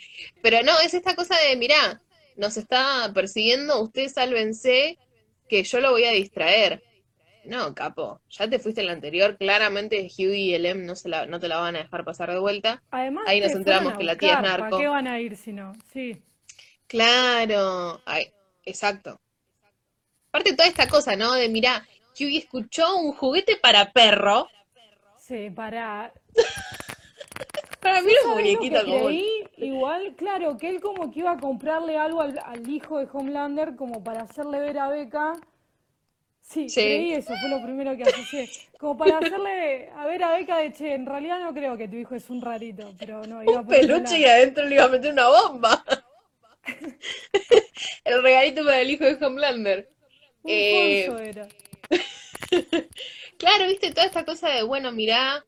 Speaker 1: Pero no, es esta cosa de, mirá, nos está persiguiendo, ustedes sálvense, que yo lo voy a distraer. No, capo, ya te fuiste en la anterior, claramente Hughie y el M no, se la, no te la van a dejar pasar de vuelta.
Speaker 2: Además
Speaker 1: Ahí nos
Speaker 2: te
Speaker 1: enteramos que la tía es
Speaker 2: buscar, ¿para
Speaker 1: narco.
Speaker 2: qué van a ir si no? Sí.
Speaker 1: Claro, ay, exacto. Aparte toda esta cosa, ¿no? De, mirá, Hughie escuchó un juguete para perro.
Speaker 2: Sí, para.
Speaker 1: Para mí era un
Speaker 2: ¿Sabes lo que
Speaker 1: muñequito común.
Speaker 2: creí? Igual, claro, que él como que iba a comprarle algo al, al hijo de Homelander como para hacerle ver a Becca. Sí,
Speaker 1: Sí.
Speaker 2: creí eso, fue lo primero que asocié. Como para hacerle a ver a Becca de che, en realidad no creo que tu hijo es un rarito, pero no, iba
Speaker 1: Un
Speaker 2: ese
Speaker 1: peluche y adentro le iba a meter una bomba. El regalito para el hijo de Homelander.
Speaker 2: Un
Speaker 1: Eh,
Speaker 2: era.
Speaker 1: Claro, viste, toda esta cosa de, bueno, mirá,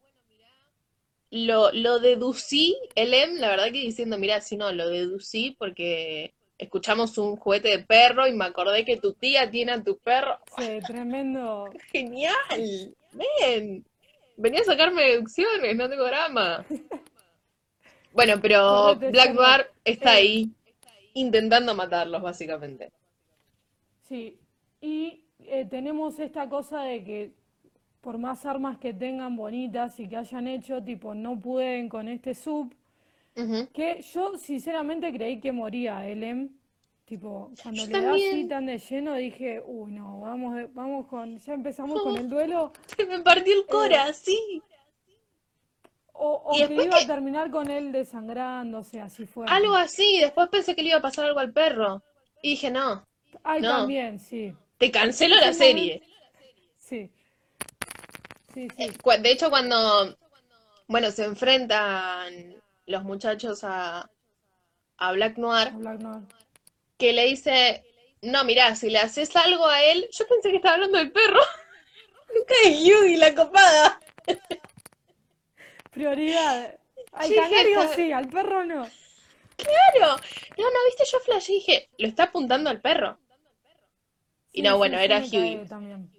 Speaker 1: lo, lo deducí, el M, la verdad que diciendo, mirá, si no, lo deducí porque escuchamos un juguete de perro y me acordé que tu tía tiene a tu perro.
Speaker 2: Sí, tremendo.
Speaker 1: ¡Genial! ¡Ven! Venía a sacarme deducciones, no tengo drama. Bueno, pero Black. Noir está ahí intentando matarlos, básicamente.
Speaker 2: Sí, y eh, tenemos esta cosa de que por más armas que tengan bonitas y que hayan hecho, tipo, no pueden con este sub, que yo sinceramente creí que moría Elem. Tipo, cuando
Speaker 1: Yo
Speaker 2: le da así
Speaker 1: también.
Speaker 2: tan de lleno, dije, uy, no, vamos, vamos con, ya empezamos con el duelo,
Speaker 1: Se me partió el cora, sí.
Speaker 2: o, o que iba
Speaker 1: que-
Speaker 2: a terminar con él desangrándose, así fue.
Speaker 1: Algo así, después pensé que le iba a pasar algo al perro. Y dije, no,
Speaker 2: Ay,
Speaker 1: no.
Speaker 2: también, sí,
Speaker 1: te cancelo la serie.
Speaker 2: sí. Sí, sí.
Speaker 1: Eh, De hecho, cuando, bueno, se enfrentan los muchachos a, a Black Noir,
Speaker 2: Black Noir.
Speaker 1: que le dice, no, mirá, si le haces algo a él, yo pensé que estaba hablando del perro. Nunca es Yugi la copada.
Speaker 2: Prioridad. Al
Speaker 1: Sí,
Speaker 2: canario sí, al perro no.
Speaker 1: Claro. No, no, viste, yo flashé y dije, lo está apuntando al perro. Y no, bueno, era
Speaker 2: también.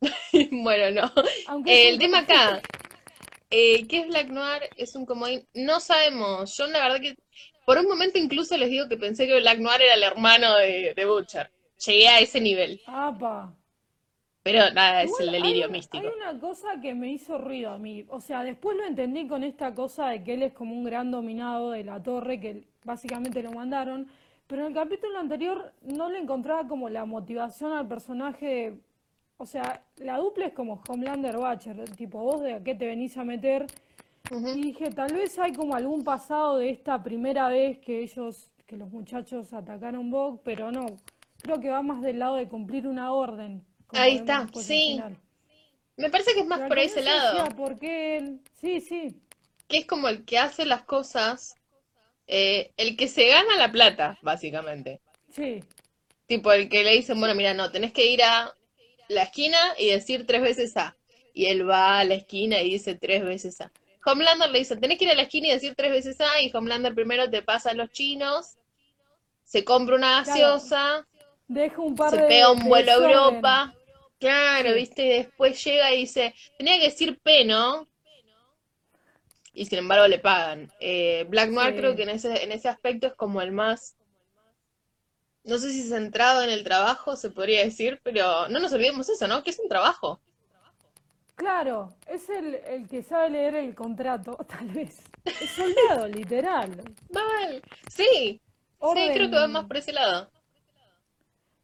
Speaker 1: Bueno, no.
Speaker 2: Aunque
Speaker 1: El tema acá, eh, ¿qué es Black Noir? Es un comodín. No sabemos. Yo la verdad que por un momento incluso les digo que pensé que Black Noir era el hermano de, de Butcher. Llegué a ese nivel.
Speaker 2: Apa.
Speaker 1: Pero nada, es
Speaker 2: Igual
Speaker 1: el delirio
Speaker 2: hay,
Speaker 1: místico.
Speaker 2: Hay una cosa que me hizo ruido a mí. O sea, después lo entendí con esta cosa de que él es como un gran dominado de la torre, que básicamente lo mandaron. Pero en el capítulo anterior no le encontraba como la motivación al personaje. O sea, la dupla es como Homelander Butcher. Tipo, vos de a qué te venís a meter. Y dije, tal vez hay como algún pasado de esta primera vez que ellos que los muchachos atacaron Vogue, pero no, creo que va más del lado de cumplir una orden.
Speaker 1: Ahí está, sí. Me parece que es más
Speaker 2: Pero
Speaker 1: por ese lado.
Speaker 2: Sí, sí,
Speaker 1: que es como el que hace las cosas, eh, el que se gana la plata, básicamente.
Speaker 2: sí,
Speaker 1: Tipo el que le dicen, bueno, mira, no, tenés que ir a la esquina y decir tres veces A. Y él va a la esquina y dice tres veces A. Homelander le dice, tenés que ir a la esquina y decir tres veces A. Y Homelander primero te pasa a los chinos, se compra una
Speaker 2: Claro.
Speaker 1: gaseosa,
Speaker 2: deja un par
Speaker 1: se
Speaker 2: de,
Speaker 1: pega un vuelo a. Europa. Claro,
Speaker 2: Sí.
Speaker 1: ¿viste? Y después llega y dice, tenía que decir P, ¿no? Y sin embargo le pagan. Eh, Black Noir
Speaker 2: Sí.
Speaker 1: creo que en ese, en ese aspecto es como el más, no sé si centrado en el trabajo, se podría decir, pero no nos olvidemos eso, ¿no? Que es un trabajo.
Speaker 2: Claro, es el, el que sabe leer el contrato, tal vez. Es soldado, literal.
Speaker 1: Mal. Sí, sí, creo que va más por ese lado.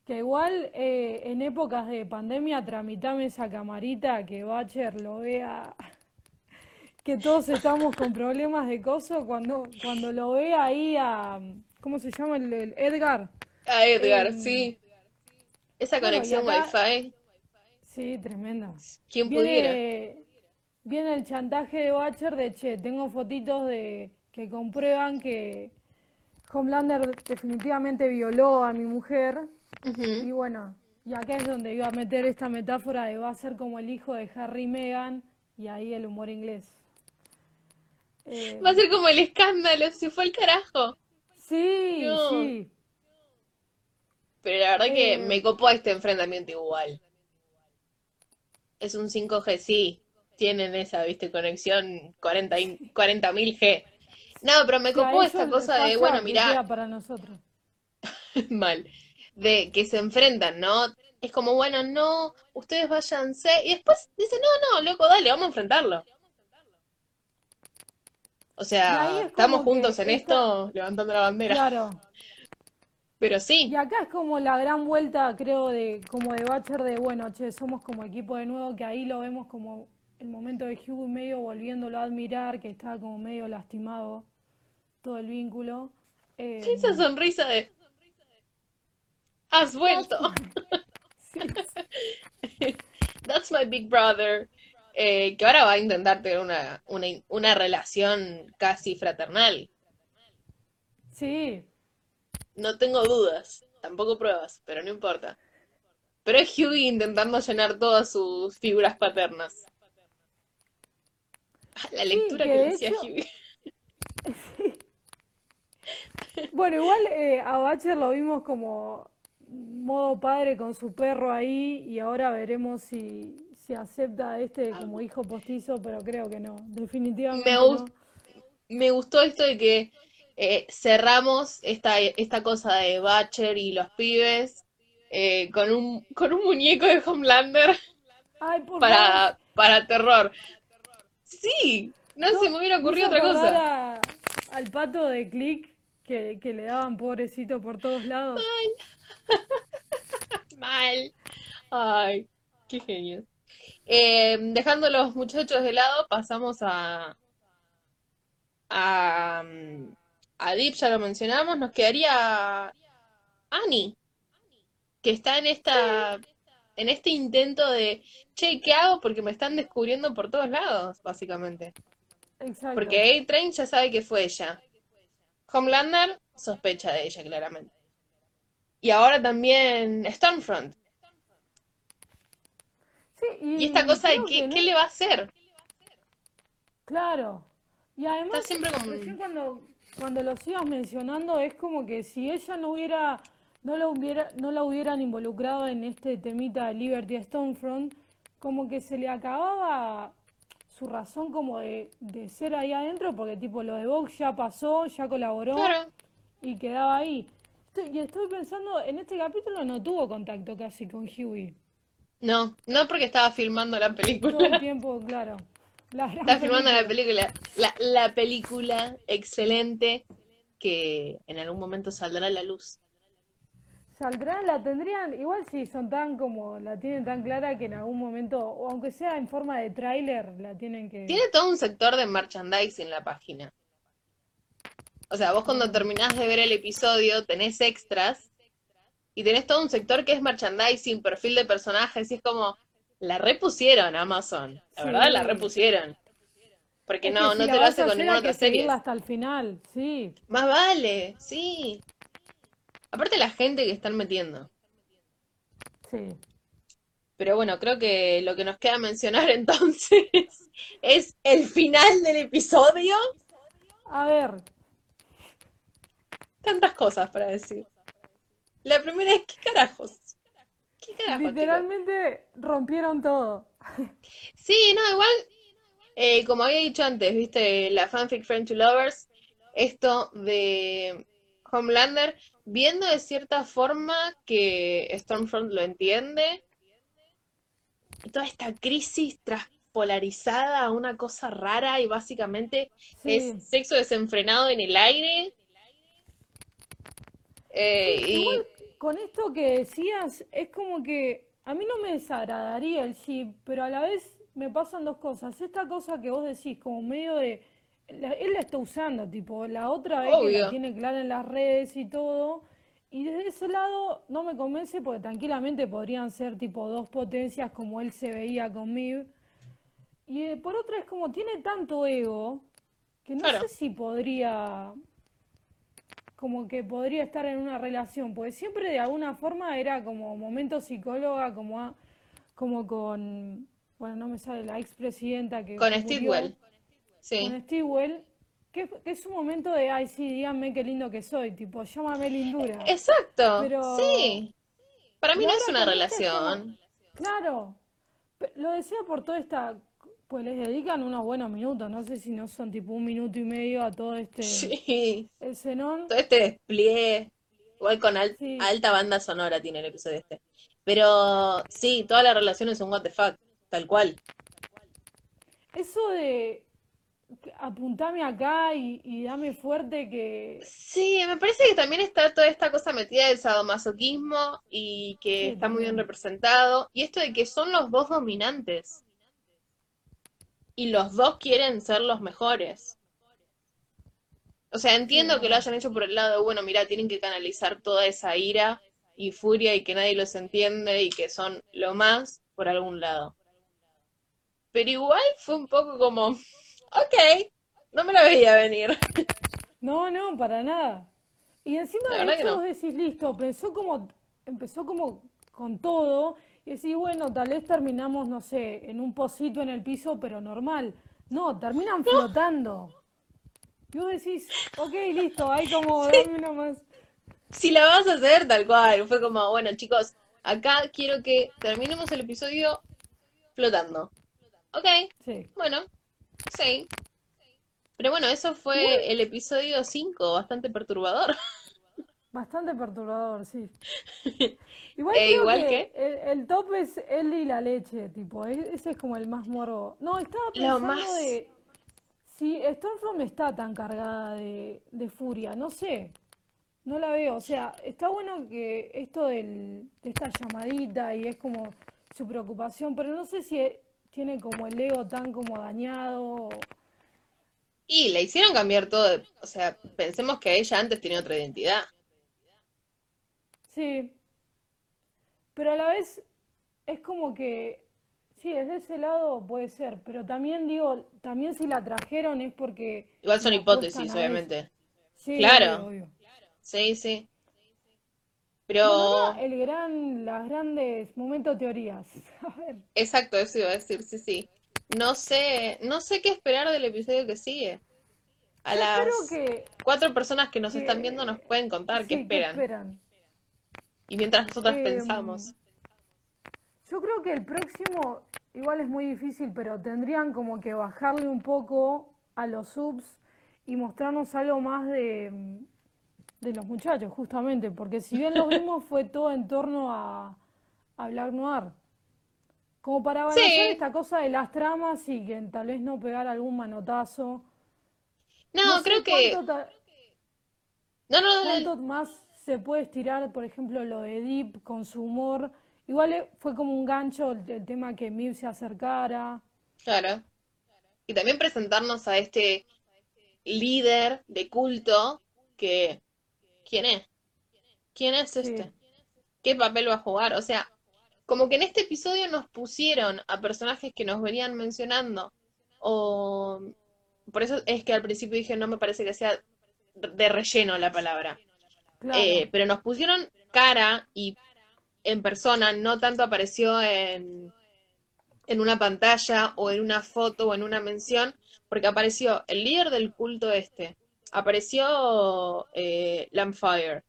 Speaker 2: Que igual eh, en épocas de pandemia tramitame esa camarita que Bacher lo vea, que todos estamos con problemas de coso, cuando, cuando lo vea ahí a, ¿cómo se llama el, el Edgar?
Speaker 1: A Edgar,
Speaker 2: Em,
Speaker 1: sí. Esa
Speaker 2: bueno,
Speaker 1: conexión
Speaker 2: acá-
Speaker 1: Wi-Fi,
Speaker 2: Sí, tremenda.
Speaker 1: ¿quién pudiera?
Speaker 2: Viene, viene el chantaje de Bacher de, che, tengo fotitos de que comprueban que Homelander definitivamente violó a mi mujer. Y bueno, y acá es donde iba a meter esta metáfora de va a ser como el hijo de Harry y Meghan, y ahí el humor inglés. Eh,
Speaker 1: Va a ser como el escándalo, se fue el carajo.
Speaker 2: sí,
Speaker 1: No.
Speaker 2: sí,
Speaker 1: Pero la verdad que
Speaker 2: Eh.
Speaker 1: me copó este enfrentamiento igual. Es un 5G, sí. Tienen esa, viste, conexión 40 y- 40.000 G. No, pero me copó esta cosa de, bueno, mirá,
Speaker 2: para nosotros.
Speaker 1: mal, de que se enfrentan, ¿no? Es como, bueno, no, ustedes váyanse. Y después dice, no, no, loco, dale, vamos a enfrentarlo. O sea,
Speaker 2: es
Speaker 1: estamos juntos en
Speaker 2: esta-
Speaker 1: esto, levantando la bandera.
Speaker 2: Claro.
Speaker 1: Pero sí,
Speaker 2: Y acá es como la gran vuelta, creo, de como de Batcher de, bueno, che, somos como equipo de nuevo, que ahí lo vemos como el momento de Hugo medio volviéndolo a admirar, que estaba como medio lastimado todo el vínculo. Eh,
Speaker 1: esa sonrisa de, has vuelto.
Speaker 2: sí,
Speaker 1: That's my big brother. Eh, que ahora va a intentar tener una, una, una relación casi fraternal.
Speaker 2: sí,
Speaker 1: No tengo dudas, tampoco pruebas, pero no importa. Pero es Hughie intentando llenar todas sus figuras paternas. Ah, La lectura
Speaker 2: que
Speaker 1: que le
Speaker 2: hecho-
Speaker 1: Hughie.
Speaker 2: Bueno, igual eh, a Batcher lo vimos como modo padre con su perro ahí y ahora veremos si, acepta este como hijo postizo, pero creo que no, definitivamente
Speaker 1: Me
Speaker 2: no.
Speaker 1: gust- Me gustó esto de que eh, cerramos esta, esta cosa de Butcher y los pibes eh, con un, con un muñeco de Homelander
Speaker 2: Ay, por
Speaker 1: para, para terror. Sí, no,
Speaker 2: no,
Speaker 1: se me hubiera ocurrido otra cosa.
Speaker 2: a- al pato de Click que, que le daban pobrecito por todos lados.
Speaker 1: Mal. Ay, qué genio. Eh, dejando a los muchachos de lado, pasamos a, a, a Deep, ya lo mencionamos. Nos quedaría Annie, que está en esta, en este intento de, che, ¿qué hago? Porque me están descubriendo por todos lados, básicamente.
Speaker 2: Exacto.
Speaker 1: Porque A-Train ya sabe que fue ella. Homelander sospecha de ella, claramente. Y ahora también Stormfront.
Speaker 2: Sí,
Speaker 1: Y esta cosa de qué,
Speaker 2: que no-
Speaker 1: qué le va a hacer.
Speaker 2: Claro. Y además,
Speaker 1: Está siempre como-
Speaker 2: cuando, cuando lo sigas mencionando, es como que si ella no hubiera, no la hubiera, no la hubieran involucrado en este temita de Liberty Stonefront, como que se le acababa su razón como de, de ser ahí adentro, porque tipo lo de Vox ya pasó, ya colaboró
Speaker 1: Claro.
Speaker 2: y quedaba ahí. Estoy- y estoy pensando, en este capítulo no tuvo contacto casi con Huey.
Speaker 1: No, no porque estaba filmando la
Speaker 2: Todo el
Speaker 1: película.
Speaker 2: tiempo, claro. La
Speaker 1: Estaba filmando la
Speaker 2: película.
Speaker 1: película. La, la película excelente que en algún momento saldrá a la luz.
Speaker 2: Saldrán, la tendrían, igual si son tan como, la tienen tan clara que en algún momento, o aunque sea en forma de tráiler, la tienen que...
Speaker 1: Tiene todo un sector de merchandising en la página. O sea, vos cuando terminás de ver el episodio tenés extras y tenés todo un sector que es merchandising, perfil de personajes, y es como, la repusieron Amazon, la verdad la repusieron. Porque no, no te lo hace con ninguna otra serie.
Speaker 2: hasta el final, sí.
Speaker 1: Más vale, sí. Aparte la gente que están metiendo.
Speaker 2: Sí.
Speaker 1: Pero bueno, creo que lo que nos queda mencionar entonces es el final del episodio.
Speaker 2: A ver.
Speaker 1: Tantas cosas para decir. La primera es, ¿qué carajos?
Speaker 2: ¿Qué carajos Literalmente rompieron todo.
Speaker 1: Sí, no, igual, eh, como había dicho antes, viste, la fanfic Friend to Lovers, esto de Homelander, viendo de cierta forma que Stormfront lo entiende, toda esta crisis transpolarizada a una cosa rara y básicamente es sexo desenfrenado en el aire.
Speaker 2: Eh, con esto que decías, es como que a mí no me desagradaría el chip, pero a la vez me pasan dos cosas. Esta cosa que vos decís, como medio de. él la está usando, tipo, la otra vez que la tiene clara en las redes y todo. Y desde ese lado no me convence porque tranquilamente podrían ser tipo dos potencias como él se veía conmigo. Y eh, por otra es como tiene tanto ego que no sé si podría como que podría estar en una relación, porque siempre de alguna forma era como momento psicóloga, como, como con, bueno, no me sale la expresidenta que...
Speaker 1: Con Stewell.
Speaker 2: Sí. Con Stewell, que, es un momento de, ay, sí, díganme qué lindo que soy, tipo, llámame lindura.
Speaker 1: Exacto, sí. Para mí no es una relación.
Speaker 2: claro, lo decía por toda esta, pues les dedican unos buenos minutos, no sé si no son tipo un minuto y medio a todo este
Speaker 1: sí.
Speaker 2: escenón.
Speaker 1: Todo este despliegue, igual con alta banda sonora tiene el episodio este. Pero sí, toda la relación es un what the fuck, tal cual.
Speaker 2: Eso de apuntame acá y, dame fuerte que...
Speaker 1: Sí, me parece que también está toda esta cosa metida del sadomasoquismo y que está muy bien representado. Y esto de que son los dos dominantes. Y los dos quieren ser los mejores. O sea, entiendo que lo hayan hecho por el lado de, bueno, mira, tienen que canalizar toda esa ira y furia y que nadie los entiende y que son lo más por algún lado. Pero igual fue un poco como, ok, no me la veía venir.
Speaker 2: No, no, para nada. Y encima de eso vos decís, listo, empezó como, empezó como con todo, y decís, bueno, tal vez terminamos, no sé, en un pocito en el piso, pero normal. No, terminan flotando. Y vos decís, ok, listo, hay como, dame más.
Speaker 1: Si la vas a hacer, tal cual. Fue como, bueno, chicos, acá quiero que terminemos el episodio flotando. Ok. Sí. Bueno, Sí. Pero bueno, eso fue el episodio 5, bastante perturbador.
Speaker 2: Bastante perturbador, sí. Igual, eh, que, El, top es él y la leche, tipo, e, ese es como el más morbo. No, estaba pensando de si Stormfront está tan cargada de, furia, no sé, no la veo. O sea, está bueno que esto del, de esta llamadita y es como su preocupación, pero no sé si tiene como el ego tan como dañado.
Speaker 1: Y le hicieron cambiar todo, o sea, pensemos que ella antes tenía otra identidad.
Speaker 2: Sí, pero a la vez es como que, sí, desde ese lado puede ser, pero también digo, también si la trajeron es porque...
Speaker 1: Igual son hipótesis, obviamente. Sí, claro. Sí, sí. Pero...
Speaker 2: el gran, las grandes momentos teorías.
Speaker 1: Exacto, eso iba a decir, sí, sí. No sé, no sé qué esperar del episodio que sigue. A las cuatro personas que nos están viendo nos pueden contar qué, esperan. Y mientras nosotras em, pensamos.
Speaker 2: Yo creo que el próximo, igual es muy difícil, pero tendrían como que bajarle un poco a los subs y mostrarnos algo más de, de los muchachos, justamente, porque si bien lo vimos fue todo en torno a, a Black Noir. Como para balancear esta cosa de las tramas y que tal vez no pegar algún manotazo.
Speaker 1: No, creo que...
Speaker 2: no, no, ¿Cuánto más se puede estirar, por ejemplo, lo de Deep con su humor? Igual eh, fue como un gancho el, tema que Mib se acercara.
Speaker 1: Claro. Y también presentarnos a este líder de culto que... ¿Quién es? ¿Quién es este? ¿Qué papel va a jugar? O sea, como que en este episodio nos pusieron a personajes que nos venían mencionando. O por eso es que al principio dije no me parece que sea de relleno la palabra. Eh, pero nos pusieron cara y en persona, no tanto apareció en, en una pantalla o en una foto o en una mención, porque apareció el líder del culto este, apareció eh, Lampfire,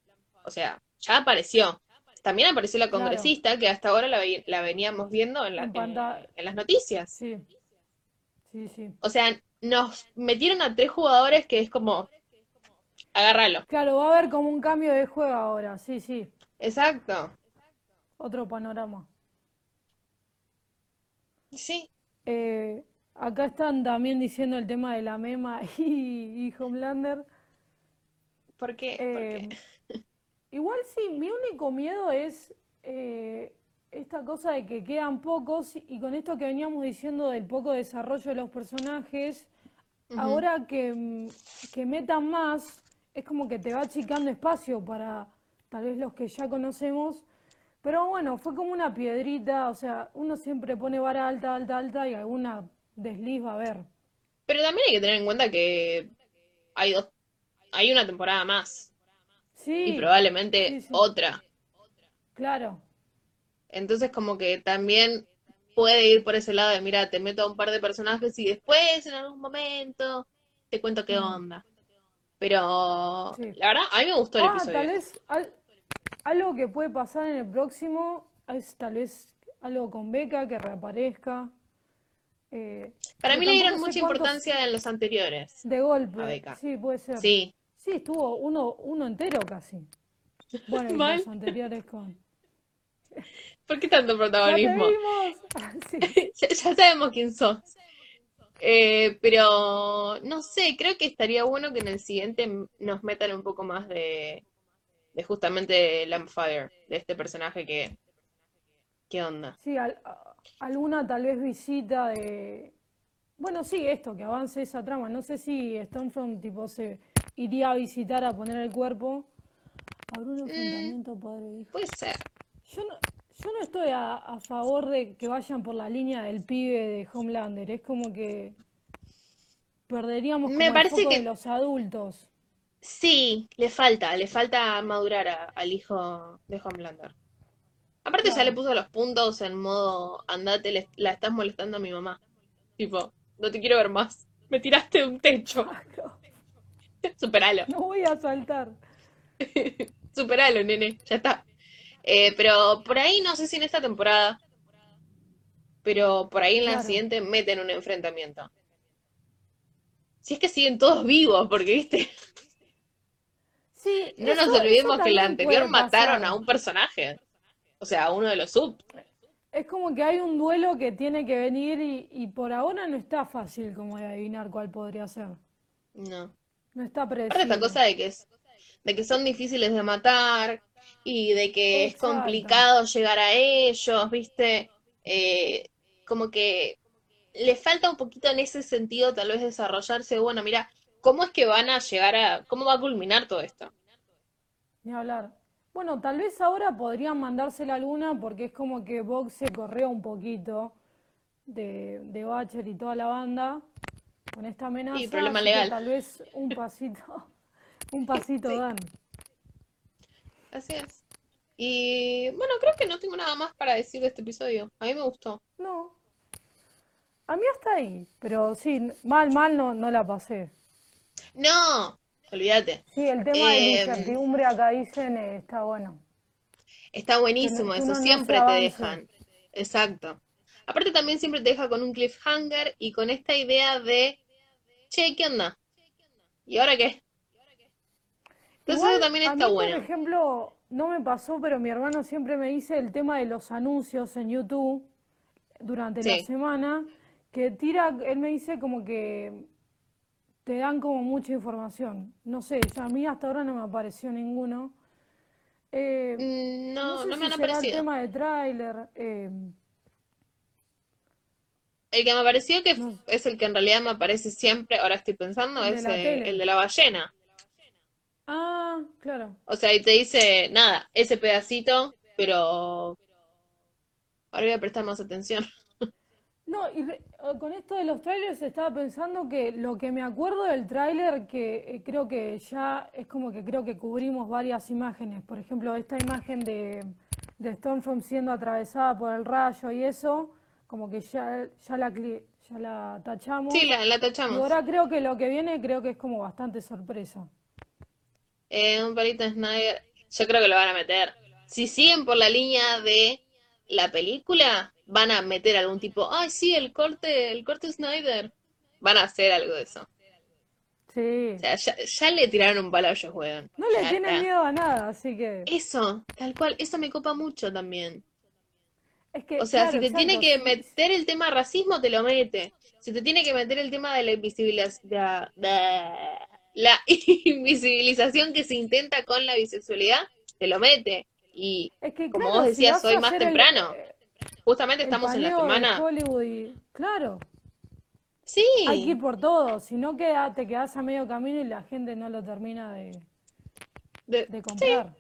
Speaker 1: o sea, ya apareció. También apareció la congresista, que hasta ahora la, veníamos viendo en, en, las noticias.
Speaker 2: Sí. Sí, sí.
Speaker 1: O sea, nos metieron a tres jugadores que es como, agárralo.
Speaker 2: Claro, va a haber como un cambio de juego ahora, sí, sí.
Speaker 1: Exacto.
Speaker 2: Otro panorama.
Speaker 1: Sí.
Speaker 2: Eh, acá están también diciendo el tema de la mema y, Homelander.
Speaker 1: ¿Por qué?
Speaker 2: Eh, igual sí, mi único miedo es eh, esta cosa de que quedan pocos y con esto que veníamos diciendo del poco desarrollo de los personajes, ahora que, que metan más, es como que te va achicando espacio para tal vez los que ya conocemos pero bueno, fue como una piedrita, o sea, uno siempre pone vara alta, alta, alta y alguna desliz va a haber.
Speaker 1: Pero también hay que tener en cuenta que hay dos, hay una temporada más.
Speaker 2: Sí.
Speaker 1: Y probablemente otra.
Speaker 2: Claro.
Speaker 1: Entonces como que también puede ir por ese lado de, mira, te meto a un par de personajes y después en algún momento te cuento qué mm. onda. Pero la verdad, a mí me gustó el
Speaker 2: ah,
Speaker 1: episodio.
Speaker 2: Tal vez, algo que puede pasar en el próximo es tal vez algo con Beca que reaparezca.
Speaker 1: Eh, Para mí le dieron mucha importancia en los anteriores.
Speaker 2: De golpe. Sí, puede ser.
Speaker 1: Sí.
Speaker 2: Sí, estuvo uno, uno entero casi. Bueno, y los anteriores con.
Speaker 1: ¿Por qué tanto protagonismo?
Speaker 2: Ya,
Speaker 1: ya, sabemos quién sos. Eh, pero no sé, creo que estaría bueno que en el siguiente nos metan un poco más de, de justamente Lampfire, de este personaje que... ¿Qué onda?
Speaker 2: Sí, alguna tal vez visita de... Bueno, sí, esto, que avance esa trama. No sé si Stormfront tipo se iría a visitar a poner el cuerpo. ¿Habrá un mm, enfrentamiento padre
Speaker 1: Puede ser.
Speaker 2: Yo no, yo no estoy a, favor de que vayan por la línea del pibe de Homelander. Es como que perderíamos como Me parece que... de los adultos.
Speaker 1: Sí, le falta, le falta madurar al hijo de Homelander. Aparte ya le puso los puntos en modo, andate, la estás molestando a mi mamá. Tipo, no te quiero ver más. Me tiraste de un techo. Superalo.
Speaker 2: No voy a saltar.
Speaker 1: Superalo, nene, ya está. Eh, pero por ahí, no sé si en esta temporada, pero por ahí en la siguiente meten un enfrentamiento. Si es que siguen todos vivos, porque, viste, no nos olvidemos que la anterior mataron a un personaje. O sea, a uno de los sub.
Speaker 2: Es como que hay un duelo que tiene que venir y, por ahora no está fácil como de adivinar cuál podría ser.
Speaker 1: No.
Speaker 2: No está predecible.
Speaker 1: esta cosa de que, es, de que son difíciles de matar y de que es complicado llegar a ellos, ¿viste? Eh, como que le falta un poquito en ese sentido tal vez desarrollarse, bueno, mira, ¿cómo es que van a llegar a, cómo va a culminar todo esto?
Speaker 2: Ni hablar. Bueno, tal vez ahora podrían mandarse la luna porque es como que Vox se corrió un poquito de, de Bacher y toda la banda con esta amenaza.
Speaker 1: Y problema legal.
Speaker 2: Tal vez un pasito, un pasito dan.
Speaker 1: Así es. Y bueno, creo que no tengo nada más para decir de este episodio. A mí me gustó.
Speaker 2: No. A mí hasta ahí, pero sí, mal, mal no, no la pasé.
Speaker 1: No, olvídate.
Speaker 2: Sí, el tema de la eh, incertidumbre acá dicen eh, está bueno.
Speaker 1: Está buenísimo, eso siempre te dejan. Exacto. Aparte también siempre te deja con un cliffhanger y con esta idea de, che, ¿qué onda? ¿Y ahora qué? Eso también está bueno.
Speaker 2: Por ejemplo, no me pasó, pero mi hermano siempre me dice el tema de los anuncios en YouTube durante la semana, que tira, él me dice como que te dan como mucha información. No sé, a mí hasta ahora no me apareció ninguno.
Speaker 1: Eh, mm, no, no, me han aparecido.
Speaker 2: el tema de tráiler. Eh,
Speaker 1: El que me pareció que
Speaker 2: No,
Speaker 1: es el que en realidad me aparece siempre, ahora estoy pensando, es eh, el de la ballena.
Speaker 2: Ah, claro.
Speaker 1: O sea, y te dice, nada, ese pedacito, pero ahora voy a prestar más atención.
Speaker 2: No, y re- eh, con esto de los trailers estaba pensando que lo que me acuerdo del tráiler, que eh, creo que ya es como que creo que cubrimos varias imágenes. Por ejemplo, esta imagen de, de Stormfront siendo atravesada por el rayo y eso, como que ya, ya la, ya la tachamos.
Speaker 1: Sí, la, la
Speaker 2: Y
Speaker 1: tachamos.
Speaker 2: ahora creo que lo que viene creo que es como bastante sorpresa.
Speaker 1: Eh, un palito de Snyder, yo creo que lo van a meter. Si siguen por la línea de la película, van a meter algún tipo, ay, sí, el corte, el corte Snyder. Van a hacer algo de eso.
Speaker 2: Sí.
Speaker 1: O sea, ya, ya le tiraron un palo a Joss Whedon.
Speaker 2: No le tienen miedo a nada, así que...
Speaker 1: Eso, tal cual, eso me copa mucho también.
Speaker 2: Es que,
Speaker 1: O sea,
Speaker 2: claro,
Speaker 1: si te tiene que meter el tema racismo, te lo mete. Si te tiene que meter el tema de la invisibilización, la invisibilización que se intenta con la bisexualidad, te lo mete. Y
Speaker 2: Es que
Speaker 1: como
Speaker 2: claro,
Speaker 1: vos
Speaker 2: si
Speaker 1: decías
Speaker 2: a
Speaker 1: hoy más
Speaker 2: el-
Speaker 1: temprano,
Speaker 2: eh,
Speaker 1: justamente
Speaker 2: el
Speaker 1: estamos en la semana.
Speaker 2: Hollywood y claro,
Speaker 1: Sí,
Speaker 2: hay que ir por todo, si no queda, te quedas a medio camino y la gente no lo termina de,
Speaker 1: de-
Speaker 2: de
Speaker 1: sí,
Speaker 2: comprar.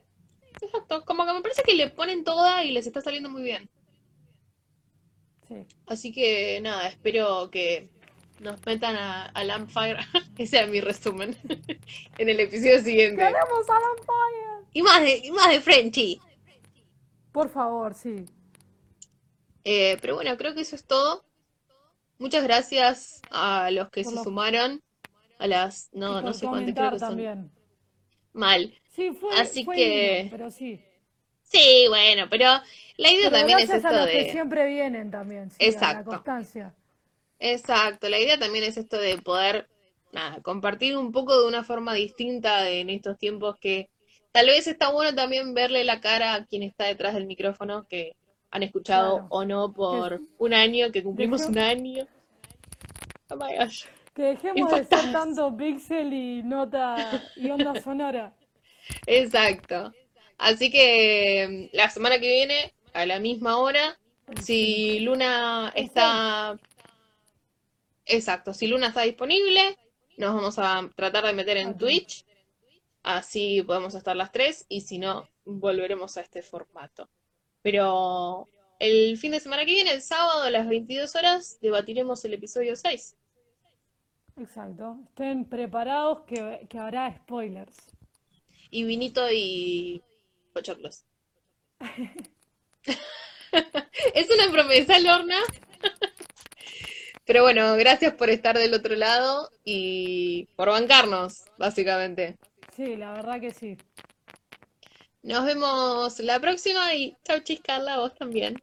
Speaker 1: exacto. Como que me parece que le ponen toda y les está saliendo muy bien.
Speaker 2: Sí.
Speaker 1: Así que nada, espero que nos metan a, a Lampfire. Ese era mi resumen. En el episodio siguiente.
Speaker 2: ¡Queremos a Lampire!
Speaker 1: Y más de, y más de Frenchy.
Speaker 2: Por favor, sí.
Speaker 1: Eh, pero bueno, creo que eso es todo. Muchas gracias a los que
Speaker 2: Por
Speaker 1: se sumaron. A las, no, no sé cuántas, creo que son
Speaker 2: también.
Speaker 1: mal.
Speaker 2: Sí, fue,
Speaker 1: Así
Speaker 2: fue
Speaker 1: que-
Speaker 2: lindo, pero sí.
Speaker 1: Sí, bueno, pero la idea
Speaker 2: Pero
Speaker 1: también es
Speaker 2: gracias a
Speaker 1: esto
Speaker 2: los que
Speaker 1: de...
Speaker 2: siempre vienen también, sí, a la
Speaker 1: Exacto.
Speaker 2: constancia.
Speaker 1: Exacto, la idea también es esto de poder, nada, compartir un poco de una forma distinta en estos tiempos que tal vez está bueno también verle la cara a quien está detrás del micrófono, que han escuchado
Speaker 2: Claro.
Speaker 1: o no por un año, que cumplimos un año. Oh my gosh.
Speaker 2: Que dejemos de ser tanto pixel y nota y onda sonora.
Speaker 1: Exacto. Así que mm, la semana que viene, a la misma hora, si Luna está... Exacto, si Luna está disponible, nos vamos a tratar de meter en. Twitch, así podemos estar las tres, y si no, volveremos a este formato. Pero el fin de semana que viene, el sábado a las 22 horas, debatiremos el episodio 6.
Speaker 2: Exacto. Estén preparados que, que habrá spoilers.
Speaker 1: Y vinito y pochoclos. Es una promesa, Lorna. Pero bueno, gracias por estar del otro lado y por bancarnos, básicamente.
Speaker 2: Sí, la verdad que sí.
Speaker 1: Nos vemos la próxima y chau, chis, Carla, vos también.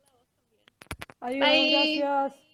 Speaker 2: Adiós,
Speaker 1: Bye.
Speaker 2: gracias.